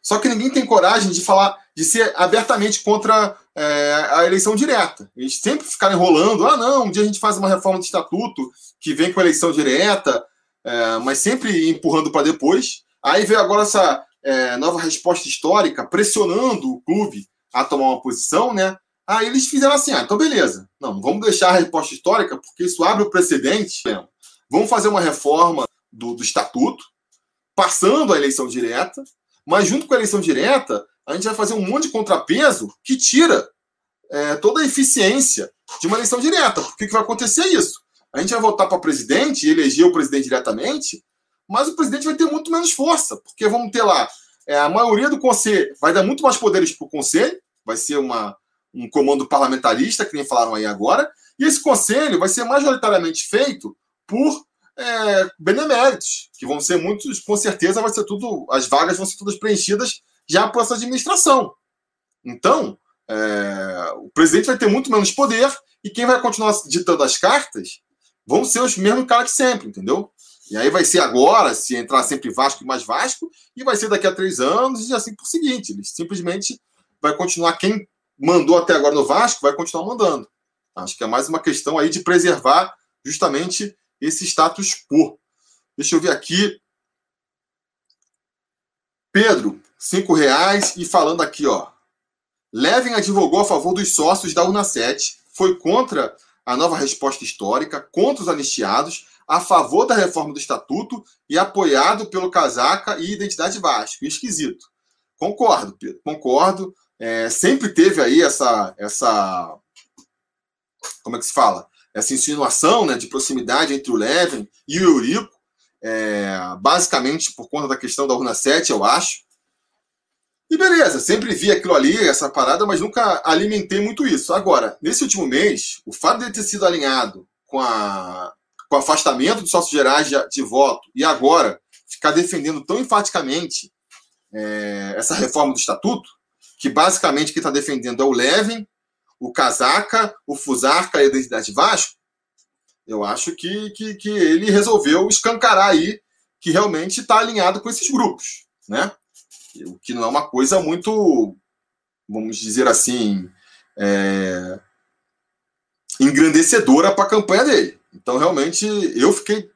S1: Só que ninguém tem coragem de falar, de ser abertamente contra é, a eleição direta. Eles sempre ficaram enrolando. Ah, não, um dia a gente faz uma reforma do estatuto que vem com a eleição direta, é, mas sempre empurrando para depois. Aí veio agora essa é, nova resposta histórica, pressionando o clube a tomar uma posição, né? Aí eles fizeram assim: ah, então beleza. Não, vamos deixar a resposta histórica, porque isso abre o precedente. Vamos fazer uma reforma do, do estatuto, passando a eleição direta, mas junto com a eleição direta, a gente vai fazer um monte de contrapeso que tira é, toda a eficiência de uma eleição direta. Por que, vai acontecer isso? A gente vai votar para presidente e eleger o presidente diretamente, mas o presidente vai ter muito menos força, porque vamos ter lá é, a maioria do conselho, vai dar muito mais poderes para o conselho, vai ser uma, um comando parlamentarista, que nem falaram aí agora, e esse conselho vai ser majoritariamente feito por é, beneméritos, que vão ser muitos, com certeza vai ser tudo, as vagas vão ser todas preenchidas já por essa administração. Então, é, o presidente vai ter muito menos poder e quem vai continuar ditando as cartas vão ser os mesmos caras que sempre, entendeu? E aí vai ser agora, se entrar sempre Vasco e mais Vasco, e vai ser daqui a três anos e assim por seguinte. Ele simplesmente vai continuar quem mandou até agora no Vasco, vai continuar mandando. Acho que é mais uma questão aí de preservar justamente esse status quo. Deixa eu ver aqui. Pedro, cinco reais e falando aqui, ó. Levin advogou a favor dos sócios da 7, foi contra a nova resposta histórica, contra os anistiados, a favor da reforma do estatuto e apoiado pelo Casaca e Identidade Vasco. Esquisito. Concordo, Pedro, concordo. É, sempre teve aí essa, essa. Como é que se fala? Essa insinuação né, de proximidade entre o Levin e o Eurico, é, basicamente por conta da questão da urna 7, eu acho. E beleza, sempre vi aquilo ali, essa parada, mas nunca alimentei muito isso. Agora, nesse último mês, o fato de ter sido alinhado com, a, com o afastamento dos sócios gerais de, de voto e agora ficar defendendo tão enfaticamente é, essa reforma do estatuto, que basicamente quem está defendendo é o Levin, o Casaca, o Fusarca e a Identidade Vasco, eu acho que, que, que ele resolveu escancarar aí que realmente está alinhado com esses grupos, né? O que não é uma coisa muito, vamos dizer assim, é, engrandecedora para a campanha dele. Então, realmente, eu fiquei.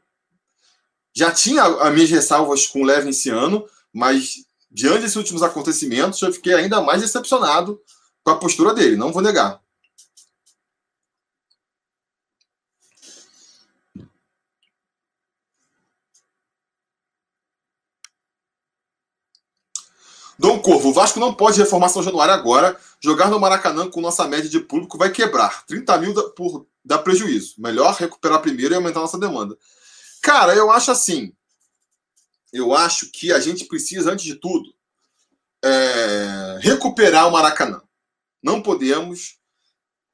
S1: Já tinha as minhas ressalvas com o Levin esse ano, mas diante desses últimos acontecimentos, eu fiquei ainda mais decepcionado com a postura dele, não vou negar. Dom Corvo, o Vasco não pode reformar São Januário agora. Jogar no Maracanã com nossa média de público vai quebrar. 30 mil por, dá prejuízo. Melhor recuperar primeiro e aumentar nossa demanda. Cara, eu acho assim eu acho que a gente precisa, antes de tudo, é, recuperar o Maracanã. Não podemos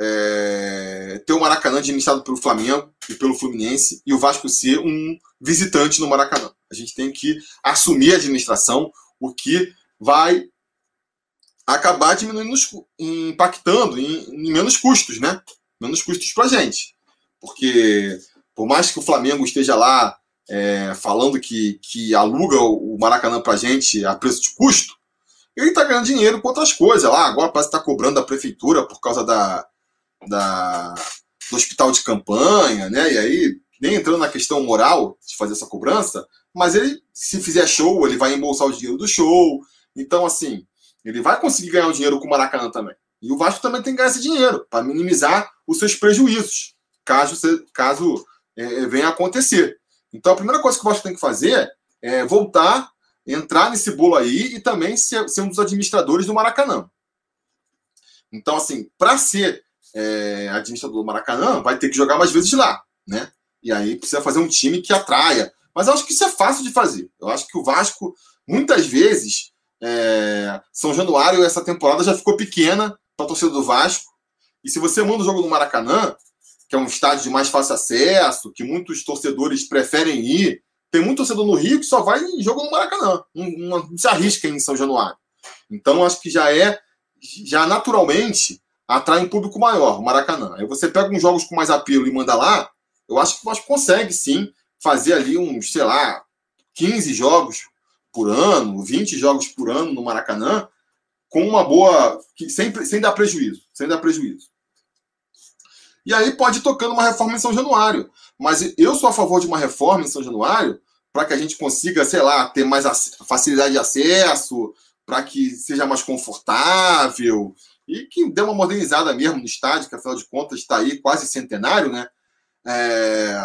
S1: é, ter o Maracanã administrado pelo Flamengo e pelo Fluminense e o Vasco ser um visitante no Maracanã. A gente tem que assumir a administração, o que vai acabar diminuindo, impactando em, em menos custos, né? Menos custos para a gente. Porque, por mais que o Flamengo esteja lá é, falando que, que aluga o Maracanã para gente a preço de custo, ele está ganhando dinheiro com outras coisas lá. Agora parece que está cobrando da prefeitura por causa da, da, do hospital de campanha, né? E aí, nem entrando na questão moral de fazer essa cobrança, mas ele, se fizer show, ele vai embolsar o dinheiro do show. Então, assim, ele vai conseguir ganhar o dinheiro com o Maracanã também. E o Vasco também tem que ganhar esse dinheiro para minimizar os seus prejuízos, caso, caso é, venha a acontecer. Então a primeira coisa que o Vasco tem que fazer é voltar, entrar nesse bolo aí e também ser, ser um dos administradores do Maracanã. Então, assim, para ser é, administrador do Maracanã, vai ter que jogar mais vezes lá, né? E aí precisa fazer um time que atraia. Mas eu acho que isso é fácil de fazer. Eu acho que o Vasco, muitas vezes, é, São Januário, essa temporada já ficou pequena para a torcida do Vasco. E se você manda o jogo no Maracanã, que é um estádio de mais fácil acesso, que muitos torcedores preferem ir. Tem muito torcedor no Rio que só vai em jogo no Maracanã, não, se arrisca em São Januário. Então, acho que já é, já naturalmente atrai um público maior, o Maracanã. Aí você pega uns jogos com mais apelo e manda lá, eu acho que você consegue sim fazer ali uns, sei lá, 15 jogos por ano, 20 jogos por ano no Maracanã, com uma boa. sem, sem dar prejuízo. Sem dar prejuízo. E aí pode ir tocando uma reforma em São Januário. Mas eu sou a favor de uma reforma em São Januário para que a gente consiga, sei lá, ter mais facilidade de acesso, para que seja mais confortável e que dê uma modernizada mesmo no estádio, que afinal de contas está aí quase centenário, né? É...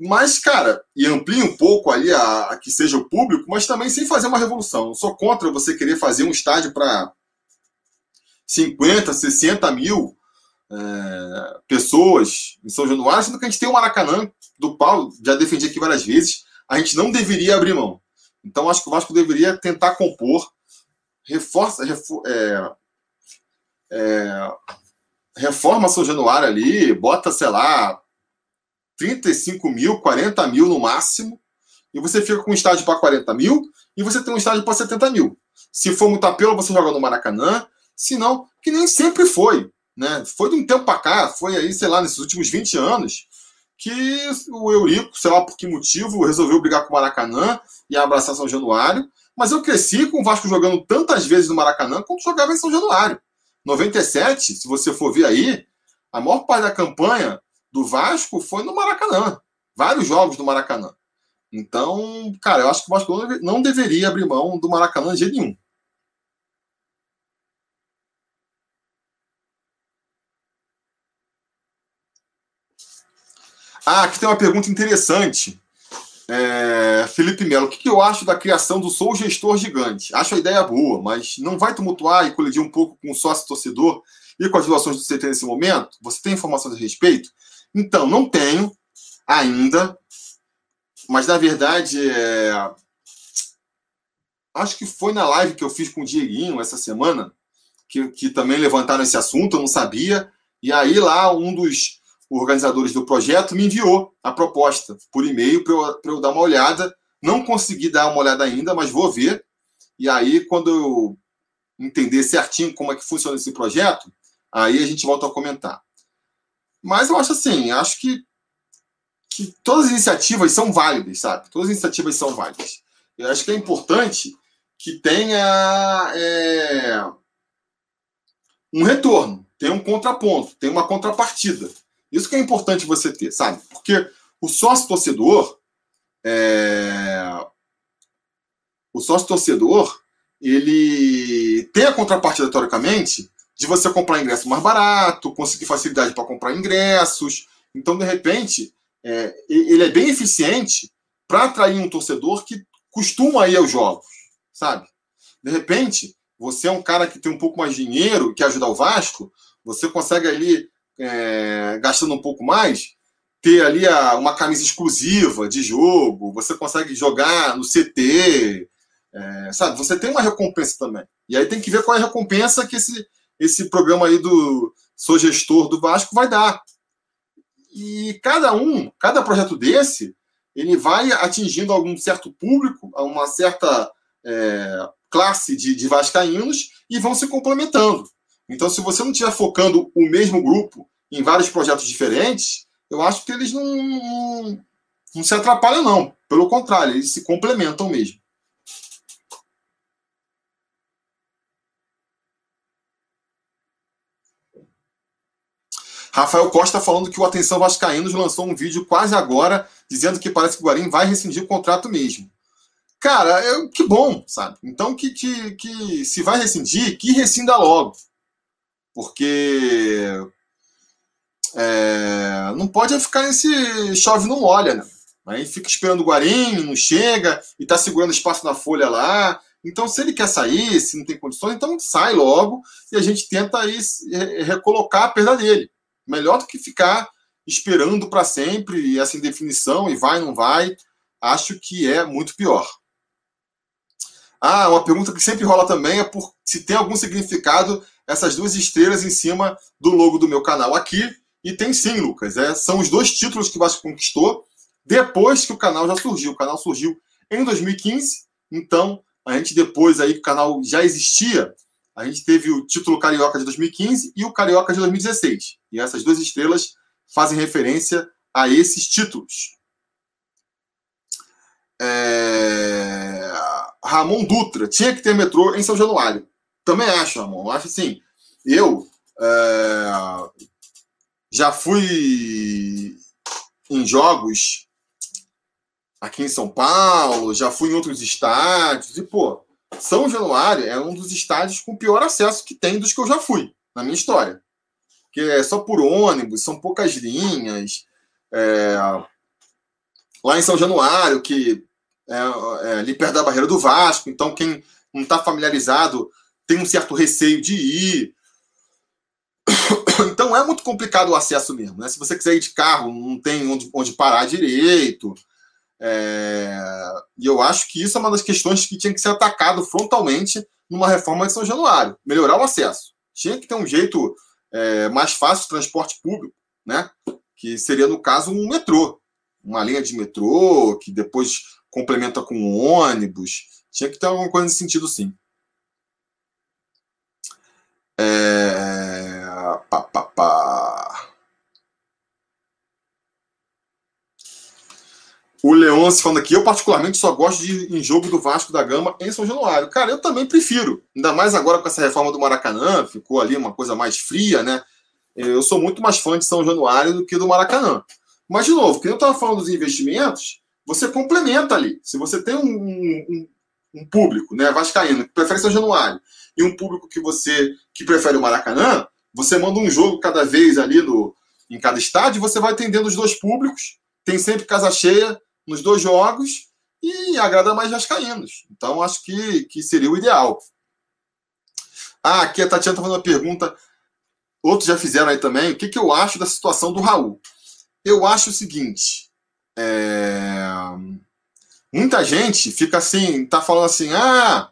S1: Mas, cara, e amplie um pouco ali a, a, que seja o público, mas também sem fazer uma revolução. Eu sou contra você querer fazer um estádio para 50, 60 mil é, pessoas em São Januário, sendo que a gente tem o Maracanã, do Paulo, já defendi aqui várias vezes, a gente não deveria abrir mão. Então, acho que o Vasco deveria tentar compor, reforça, refor, é, é, reforma São Januário ali, bota, sei lá, 35 mil, 40 mil no máximo, e você fica com um estádio para 40 mil, e você tem um estádio para 70 mil. Se for muito apelo, você joga no Maracanã, se não, que nem sempre foi. Né? Foi de um tempo para cá, foi aí, sei lá, nesses últimos 20 anos, que o Eurico, sei lá por que motivo, resolveu brigar com o Maracanã e abraçar São Januário. Mas eu cresci com o Vasco jogando tantas vezes no Maracanã quanto jogava em São Januário. 97, se você for ver aí, a maior parte da campanha do Vasco foi no Maracanã. Vários jogos do Maracanã. Então, cara, eu acho que o Vasco não deveria abrir mão do Maracanã de jeito nenhum. Ah, aqui tem uma pergunta interessante. É, Felipe Melo, o que, que, eu acho da criação do Sou Gestor Gigante? Acho a ideia boa, mas não vai tumultuar e colidir um pouco com o sócio torcedor e com as doações do CT nesse momento? Você tem informações a respeito? Então, não tenho ainda, mas na verdade, é... acho que foi na live que eu fiz com o Dieguinho essa semana, que, que também levantaram esse assunto, eu não sabia, e aí lá um dos organizadores do projeto me enviou a proposta por e-mail para eu, eu dar uma olhada. Não consegui dar uma olhada ainda, mas vou ver. E aí, quando eu entender certinho como é que funciona esse projeto, aí a gente volta a comentar. Mas eu acho assim, acho que, que todas as iniciativas são válidas, sabe? Todas as iniciativas são válidas. Eu acho que é importante que tenha é, um retorno, tenha um contraponto, tenha uma contrapartida. Isso que é importante você ter, sabe? Porque o sócio torcedor, é... o sócio torcedor, ele tem a contrapartida, teoricamente, de você comprar ingresso mais barato, conseguir facilidade para comprar ingressos. Então, de repente, é... ele é bem eficiente para atrair um torcedor que costuma ir aos jogos, sabe? De repente, você é um cara que tem um pouco mais de dinheiro, que ajuda o Vasco, você consegue ali é, gastando um pouco mais, ter ali a, uma camisa exclusiva de jogo, você consegue jogar no CT, é, sabe? Você tem uma recompensa também. E aí tem que ver qual é a recompensa que esse, esse programa aí do Sou Gestor do Vasco vai dar. E cada um, cada projeto desse, ele vai atingindo algum certo público, uma certa é, classe de, de vascaínos e vão se complementando. Então, se você não estiver focando o mesmo grupo em vários projetos diferentes, eu acho que eles não, não, não se atrapalham, não. Pelo contrário, eles se complementam mesmo. Rafael Costa falando que o Atenção Vascaínos lançou um vídeo quase agora, dizendo que parece que o Guarim vai rescindir o contrato mesmo. Cara, é, que bom, sabe? Então, que, que, que se vai rescindir, que rescinda logo porque é, não pode ficar nesse chove não molha, né? Aí fica esperando o Guarim, não chega e está segurando espaço na folha lá. Então, se ele quer sair, se não tem condições, então sai logo e a gente tenta aí recolocar a perda dele. Melhor do que ficar esperando para sempre essa indefinição e vai, não vai. Acho que é muito pior. Ah, uma pergunta que sempre rola também é por se tem algum significado essas duas estrelas em cima do logo do meu canal aqui. E tem sim, Lucas. É, são os dois títulos que o Vasco conquistou depois que o canal já surgiu. O canal surgiu em 2015, então a gente depois aí que o canal já existia, a gente teve o título Carioca de 2015 e o Carioca de 2016. E essas duas estrelas fazem referência a esses títulos. É... Ramon Dutra tinha que ter metrô em São Januário. Também acho, Ramon. Acho assim. Eu é, já fui em jogos aqui em São Paulo, já fui em outros estádios, e, pô, São Januário é um dos estádios com pior acesso que tem dos que eu já fui, na minha história. Que é só por ônibus, são poucas linhas. É, lá em São Januário, que é, é ali perto da barreira do Vasco, então quem não está familiarizado tem um certo receio de ir. Então é muito complicado o acesso mesmo. Né? Se você quiser ir de carro, não tem onde, onde parar direito. É... E eu acho que isso é uma das questões que tinha que ser atacado frontalmente numa reforma de São Januário. Melhorar o acesso. Tinha que ter um jeito é, mais fácil de transporte público, né? que seria, no caso, um metrô. Uma linha de metrô que depois complementa com um ônibus. Tinha que ter alguma coisa nesse sentido, sim. É... Pá, pá, pá. O Leonce falando aqui, eu particularmente só gosto de ir em jogo do Vasco da Gama em São Januário. Cara, eu também prefiro. Ainda mais agora com essa reforma do Maracanã, ficou ali uma coisa mais fria, né? Eu sou muito mais fã de São Januário do que do Maracanã. Mas, de novo, quem eu estava falando dos investimentos, você complementa ali. Se você tem um, um, um público, né, vascaíno, que prefere São Januário, e um público que você que prefere o Maracanã, você manda um jogo cada vez ali no, em cada estádio, você vai atendendo os dois públicos, tem sempre casa cheia nos dois jogos e agrada mais vascaínos. Então, acho que, que seria o ideal. Ah, aqui a Tatiana está fazendo uma pergunta, outros já fizeram aí também, o que, que eu acho da situação do Raul? Eu acho o seguinte, é... muita gente fica assim, tá falando assim, ah,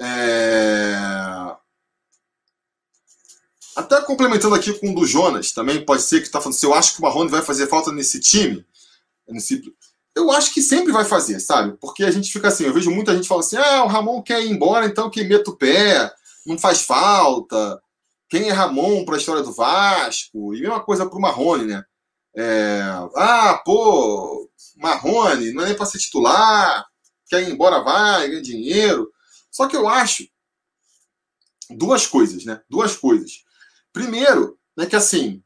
S1: é... Até complementando aqui com o do Jonas, também pode ser que está falando se eu acho que o Marrone vai fazer falta nesse time. Nesse... Eu acho que sempre vai fazer, sabe? Porque a gente fica assim, eu vejo muita gente falando assim: ah, o Ramon quer ir embora, então que meta o pé, não faz falta. Quem é Ramon para a história do Vasco? E mesma coisa para o Marrone, né? É... ah, pô, Marrone, não é nem para ser titular, quer ir embora, vai, ganha dinheiro. Só que eu acho duas coisas, né? Duas coisas. Primeiro, né, que assim,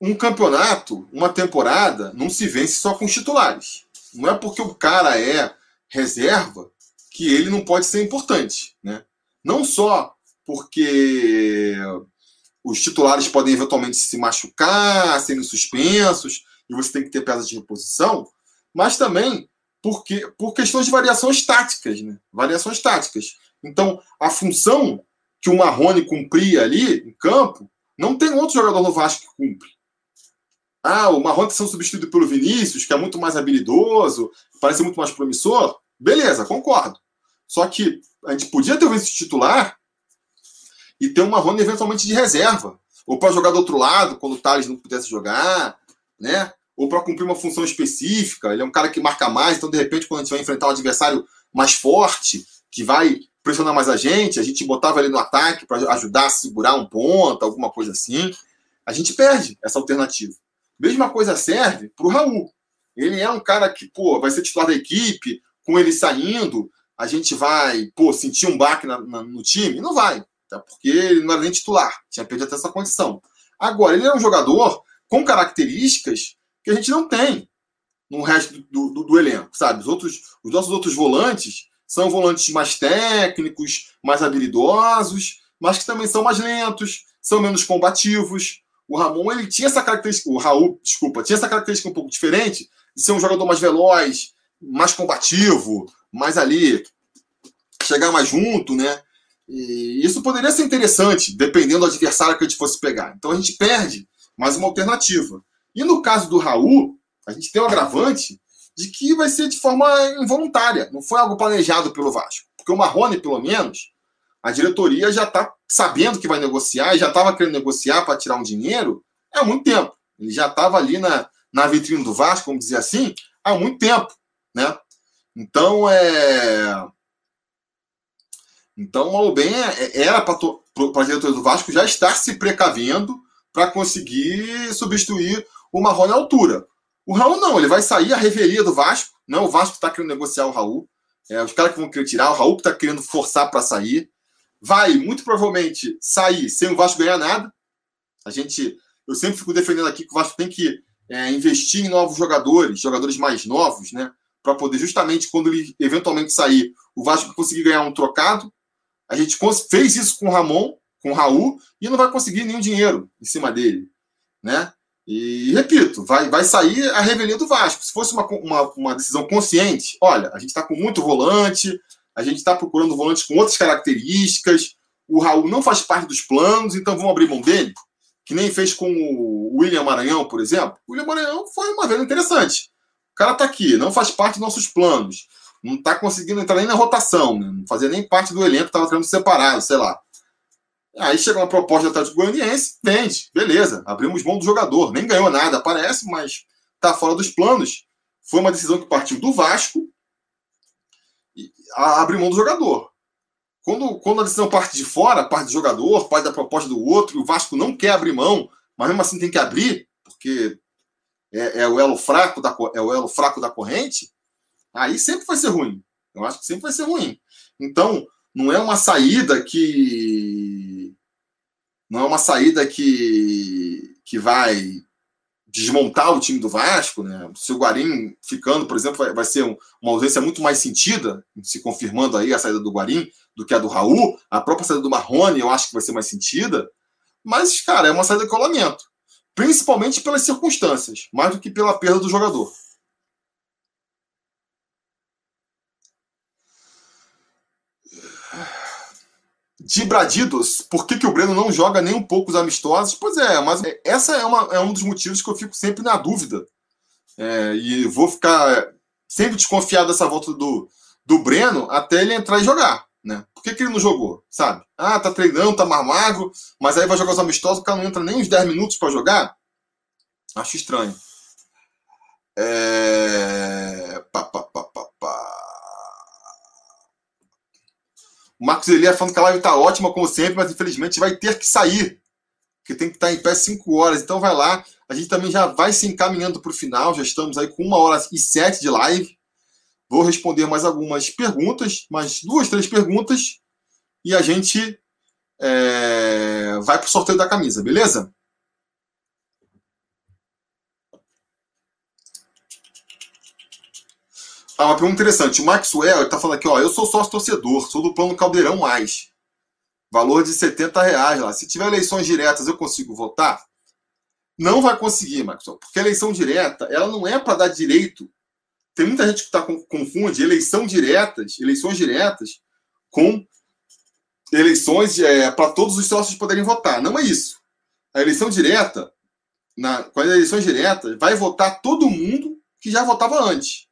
S1: um campeonato, uma temporada, não se vence só com os titulares. Não é porque o cara é reserva que ele não pode ser importante. Né? Não só porque os titulares podem eventualmente se machucar, serem suspensos, e você tem que ter peças de reposição, mas também porque, por questões de variações táticas. Né? Variações táticas. Então, a função que o Marrone cumpria ali em campo, não tem outro jogador no Vasco que cumpre. Ah, o Marrone está sendo substituído pelo Vinícius, que é muito mais habilidoso, parece muito mais promissor. Beleza, concordo. Só que a gente podia ter o Vinícius titular e ter o Marrone eventualmente de reserva. Ou para jogar do outro lado, quando o Thales não pudesse jogar, né? Ou para cumprir uma função específica. Ele é um cara que marca mais, então de repente, quando a gente vai enfrentar um adversário mais forte, que vai pressionar mais a gente, a gente botava ele no ataque para ajudar a segurar um ponto, alguma coisa assim. A gente perde essa alternativa. Mesma coisa serve para o Raul. Ele é um cara que, pô, vai ser titular da equipe, com ele saindo, a gente vai, pô, sentir um baque na, na, no time? Não vai, tá? porque ele não era nem titular, tinha perdido até essa condição. Agora, ele é um jogador com características que a gente não tem no resto do, do, do elenco, sabe? Os, outros, os nossos outros volantes, são volantes mais técnicos, mais habilidosos, mas que também são mais lentos, são menos combativos. O Ramon ele tinha essa característica, o Raul, desculpa, tinha essa característica um pouco diferente de ser um jogador mais veloz, mais combativo, mais ali chegar mais junto, né? E isso poderia ser interessante, dependendo do adversário que a gente fosse pegar. Então a gente perde mais uma alternativa. E no caso do Raul, a gente tem um agravante de que vai ser de forma involuntária, não foi algo planejado pelo Vasco. Porque o Marrone, pelo menos, a diretoria já está sabendo que vai negociar, já estava querendo negociar para tirar um dinheiro há muito tempo. Ele já estava ali na, na vitrine do Vasco, vamos dizer assim, há muito tempo. Né? Então, é. Então, o bem é, era para a diretoria do Vasco já estar se precavendo para conseguir substituir o Marrone à altura. O Raul não, ele vai sair a revelia do Vasco. Não é o Vasco está querendo negociar o Raul. É os caras que vão querer tirar, o Raul que está querendo forçar para sair. Vai, muito provavelmente, sair sem o Vasco ganhar nada. A gente, eu sempre fico defendendo aqui que o Vasco tem que é, investir em novos jogadores, jogadores mais novos, né? Para poder, justamente, quando ele eventualmente sair, o Vasco conseguir ganhar um trocado. A gente fez isso com o Ramon, com o Raul, e não vai conseguir nenhum dinheiro em cima dele, né? E repito, vai, vai sair a revelia do Vasco. Se fosse uma, uma, uma decisão consciente, olha, a gente está com muito volante, a gente está procurando volantes com outras características, o Raul não faz parte dos planos, então vamos abrir mão dele, que nem fez com o William Maranhão, por exemplo. O William Maranhão foi uma venda interessante. O cara está aqui, não faz parte dos nossos planos, não está conseguindo entrar nem na rotação, né? não fazia nem parte do elenco, estava treinando separado, sei lá. Aí chega uma proposta do Atlético Goianiense, vende, beleza, abrimos mão do jogador, nem ganhou nada, parece, mas está fora dos planos. Foi uma decisão que partiu do Vasco e mão do jogador. Quando, quando a decisão parte de fora, parte do jogador, parte da proposta do outro, e o Vasco não quer abrir mão, mas mesmo assim tem que abrir, porque é, é, o elo fraco da, é o elo fraco da corrente, aí sempre vai ser ruim. Eu acho que sempre vai ser ruim. Então, não é uma saída que não é uma saída que, que vai desmontar o time do Vasco, né? Se o Guarim ficando, por exemplo, vai, vai ser um, uma ausência muito mais sentida, se confirmando aí a saída do Guarim, do que a do Raul. A própria saída do Marrone eu acho que vai ser mais sentida. Mas, cara, é uma saída de colamento. Principalmente pelas circunstâncias, mais do que pela perda do jogador. De Bradidos, por que, que o Breno não joga nem um pouco os amistosos? Pois é, mas essa é, uma, é um dos motivos que eu fico sempre na dúvida. É, e vou ficar sempre desconfiado dessa volta do, do Breno até ele entrar e jogar. Né? Por que, que ele não jogou? Sabe? Ah, tá treinando, tá mais magro, mas aí vai jogar os amistosos, o cara não entra nem uns 10 minutos para jogar? Acho estranho. É... Pá, pá, pá, pá, pá. O Marcos Elia falando que a live está ótima, como sempre, mas infelizmente vai ter que sair, porque tem que estar tá em pé 5 horas. Então vai lá. A gente também já vai se encaminhando para o final. Já estamos aí com uma hora e sete de live. Vou responder mais algumas perguntas, mais duas, três perguntas, e a gente é, vai para o sorteio da camisa, beleza? Ah, uma pergunta interessante. O Maxwell está falando aqui, ó. Eu sou sócio torcedor, sou do plano Caldeirão Mais. Valor de 70 reais lá. Se tiver eleições diretas, eu consigo votar? Não vai conseguir, Maxwell, porque a eleição direta, ela não é para dar direito. Tem muita gente que tá, confunde eleição diretas, eleições diretas, com eleições é, para todos os sócios poderem votar. Não é isso. A eleição direta, na, com as eleições diretas, vai votar todo mundo que já votava antes.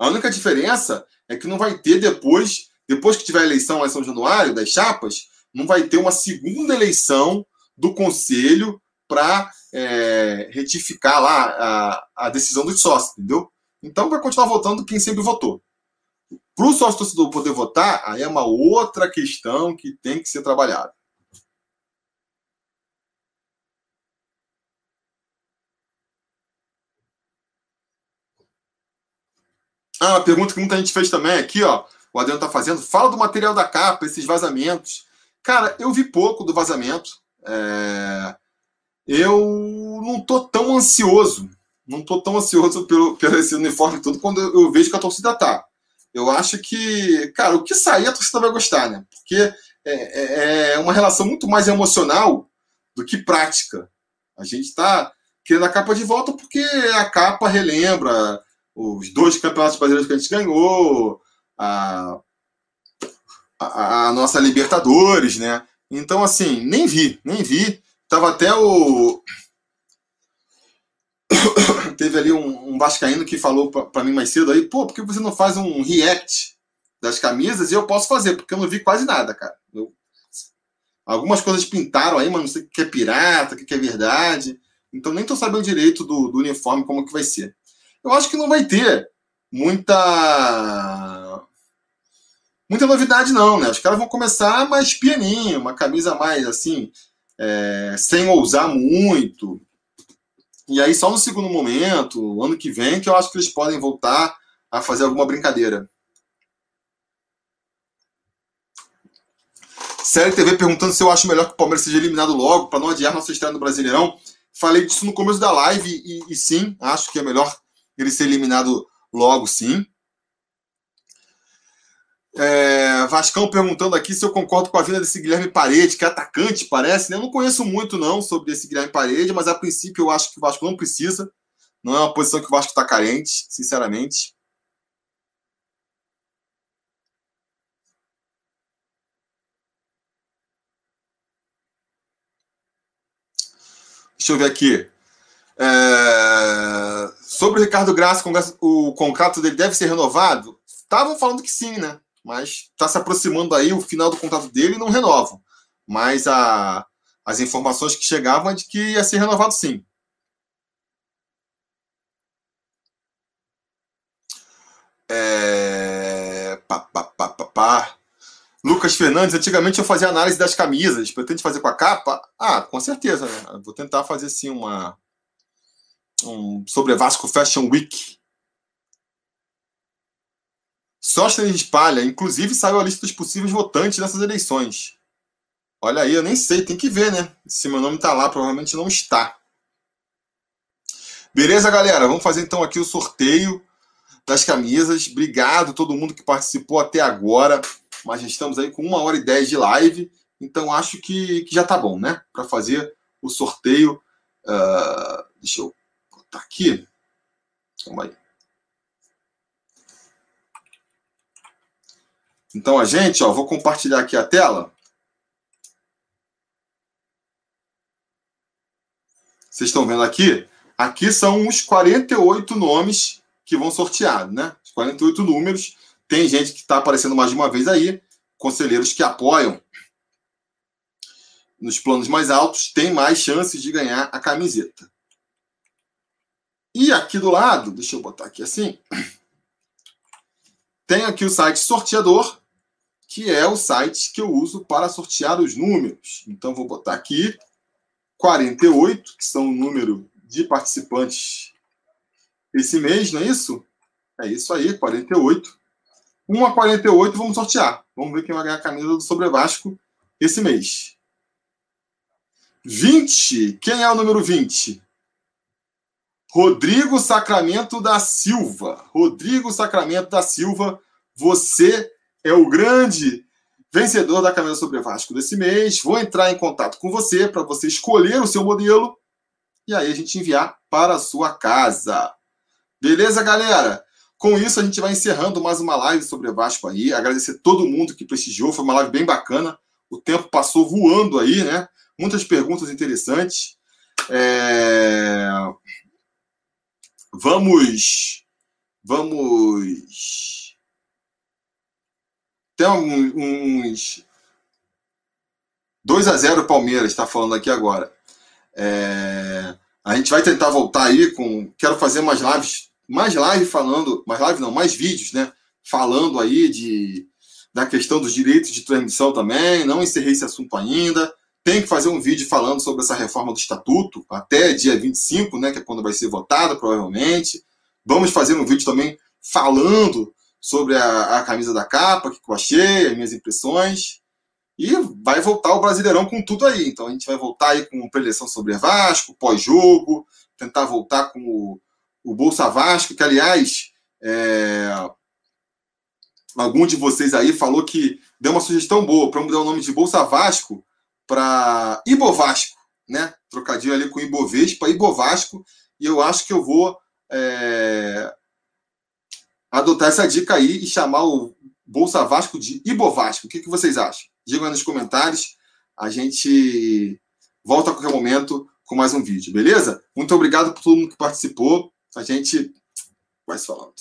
S1: A única diferença é que não vai ter depois, depois que tiver a eleição lá em São Januário, das chapas, não vai ter uma segunda eleição do conselho para é, retificar lá a, a decisão dos sócios, entendeu? Então vai continuar votando quem sempre votou. Para o sócio torcedor poder votar, aí é uma outra questão que tem que ser trabalhada. Ah, uma pergunta que muita gente fez também aqui, ó. O Adriano tá fazendo. Fala do material da capa, esses vazamentos. Cara, eu vi pouco do vazamento. É... Eu não tô tão ansioso. Não tô tão ansioso pelo, pelo esse uniforme todo quando eu vejo que a torcida tá. Eu acho que, cara, o que sair a torcida vai gostar, né? Porque é, é, é uma relação muito mais emocional do que prática. A gente tá querendo a capa de volta porque a capa relembra os dois campeonatos brasileiros que a gente ganhou, a, a, a, nossa Libertadores, né? Então, assim, nem vi, nem vi. Tava até o. Teve ali um, um Vascaíno que falou para mim mais cedo aí, pô, por que você não faz um react das camisas? E eu posso fazer, porque eu não vi quase nada, cara. Eu... Algumas coisas pintaram aí, mas não sei o que é pirata, o que é verdade. Então nem tô sabendo direito do, do uniforme como que vai ser eu acho que não vai ter muita muita novidade não, né? Os caras vão começar mais pianinho, uma camisa mais assim, é, sem ousar muito. E aí, só no segundo momento, ano que vem, que eu acho que eles podem voltar a fazer alguma brincadeira. Série TV perguntando se eu acho melhor que o Palmeiras seja eliminado logo, para não adiar nossa estreia no Brasileirão. Falei disso no começo da live e, e, sim, acho que é melhor ele ser eliminado logo, sim. É, Vascão perguntando aqui se eu concordo com a vinda desse Guilherme Parede, que é atacante, parece. Né? Eu não conheço muito, não, sobre esse Guilherme Parede, mas a princípio eu acho que o Vasco não precisa. Não é uma posição que o Vasco está carente, sinceramente. Deixa eu ver aqui. É... Sobre o Ricardo Graça, o contrato dele deve ser renovado? Estavam falando que sim, né? Mas está se aproximando aí o final do contrato dele e não renovam. Mas a... as informações que chegavam é de que ia ser renovado sim. É... Pá, pá, pá, pá, pá. Lucas Fernandes, antigamente eu fazia análise das camisas. Pretende fazer com a capa? Ah, com certeza. Né? Vou tentar fazer sim uma. Um sobre Vasco Fashion Week. Sóstenes espalha, inclusive saiu a lista dos possíveis votantes nessas eleições. Olha aí, eu nem sei, tem que ver, né? Se meu nome tá lá, provavelmente não está. Beleza, galera? Vamos fazer então aqui o sorteio das camisas. Obrigado a todo mundo que participou até agora mas já estamos aí com uma hora e dez de live, então acho que, que já tá bom, né? Para fazer o sorteio. Uh, deixa eu botar aqui. Calma aí. Então a gente, ó, vou compartilhar aqui a tela. Vocês estão vendo aqui? Aqui são os 48 nomes que vão sortear, né? Os 48 números. Tem gente que está aparecendo mais de uma vez aí, conselheiros que apoiam nos planos mais altos têm mais chances de ganhar a camiseta. E aqui do lado, deixa eu botar aqui assim, tem aqui o site sorteador, que é o site que eu uso para sortear os números. Então vou botar aqui 48, que são o número de participantes esse mês, não é isso? É isso aí, 48. 1 a 48 vamos sortear. Vamos ver quem vai ganhar a camisa do Sobre Vasco esse mês. 20. Quem é o número 20? Rodrigo Sacramento da Silva. Rodrigo Sacramento da Silva, você é o grande vencedor da camisa sobre Vasco desse mês. Vou entrar em contato com você para você escolher o seu modelo e aí a gente enviar para a sua casa. Beleza, galera? Com isso, a gente vai encerrando mais uma live sobre Vasco aí. Agradecer todo mundo que prestigiou, foi uma live bem bacana. O tempo passou voando aí, né? Muitas perguntas interessantes. É... Vamos. Vamos. Tem uns. 2 a 0 Palmeiras, está falando aqui agora. É... A gente vai tentar voltar aí com. Quero fazer umas lives mais live falando, mais live não, mais vídeos, né? Falando aí de, da questão dos direitos de transmissão também. Não encerrei esse assunto ainda. Tem que fazer um vídeo falando sobre essa reforma do estatuto até dia 25, né? Que é quando vai ser votada, provavelmente. Vamos fazer um vídeo também falando sobre a, a camisa da capa, que eu achei, as minhas impressões. E vai voltar o Brasileirão com tudo aí. Então a gente vai voltar aí com preleção sobre Vasco, pós-jogo, tentar voltar com o o Bolsa Vasco, que aliás, é, algum de vocês aí falou que deu uma sugestão boa para mudar o nome de Bolsa Vasco para Ibovasco, né? Trocadilho ali com Ibovespa, Ibovasco, e eu acho que eu vou é, adotar essa dica aí e chamar o Bolsa Vasco de Ibovasco. O que, que vocês acham? Digam aí nos comentários. A gente volta a qualquer momento com mais um vídeo, beleza? Muito obrigado por todo mundo que participou a gente vai se falando.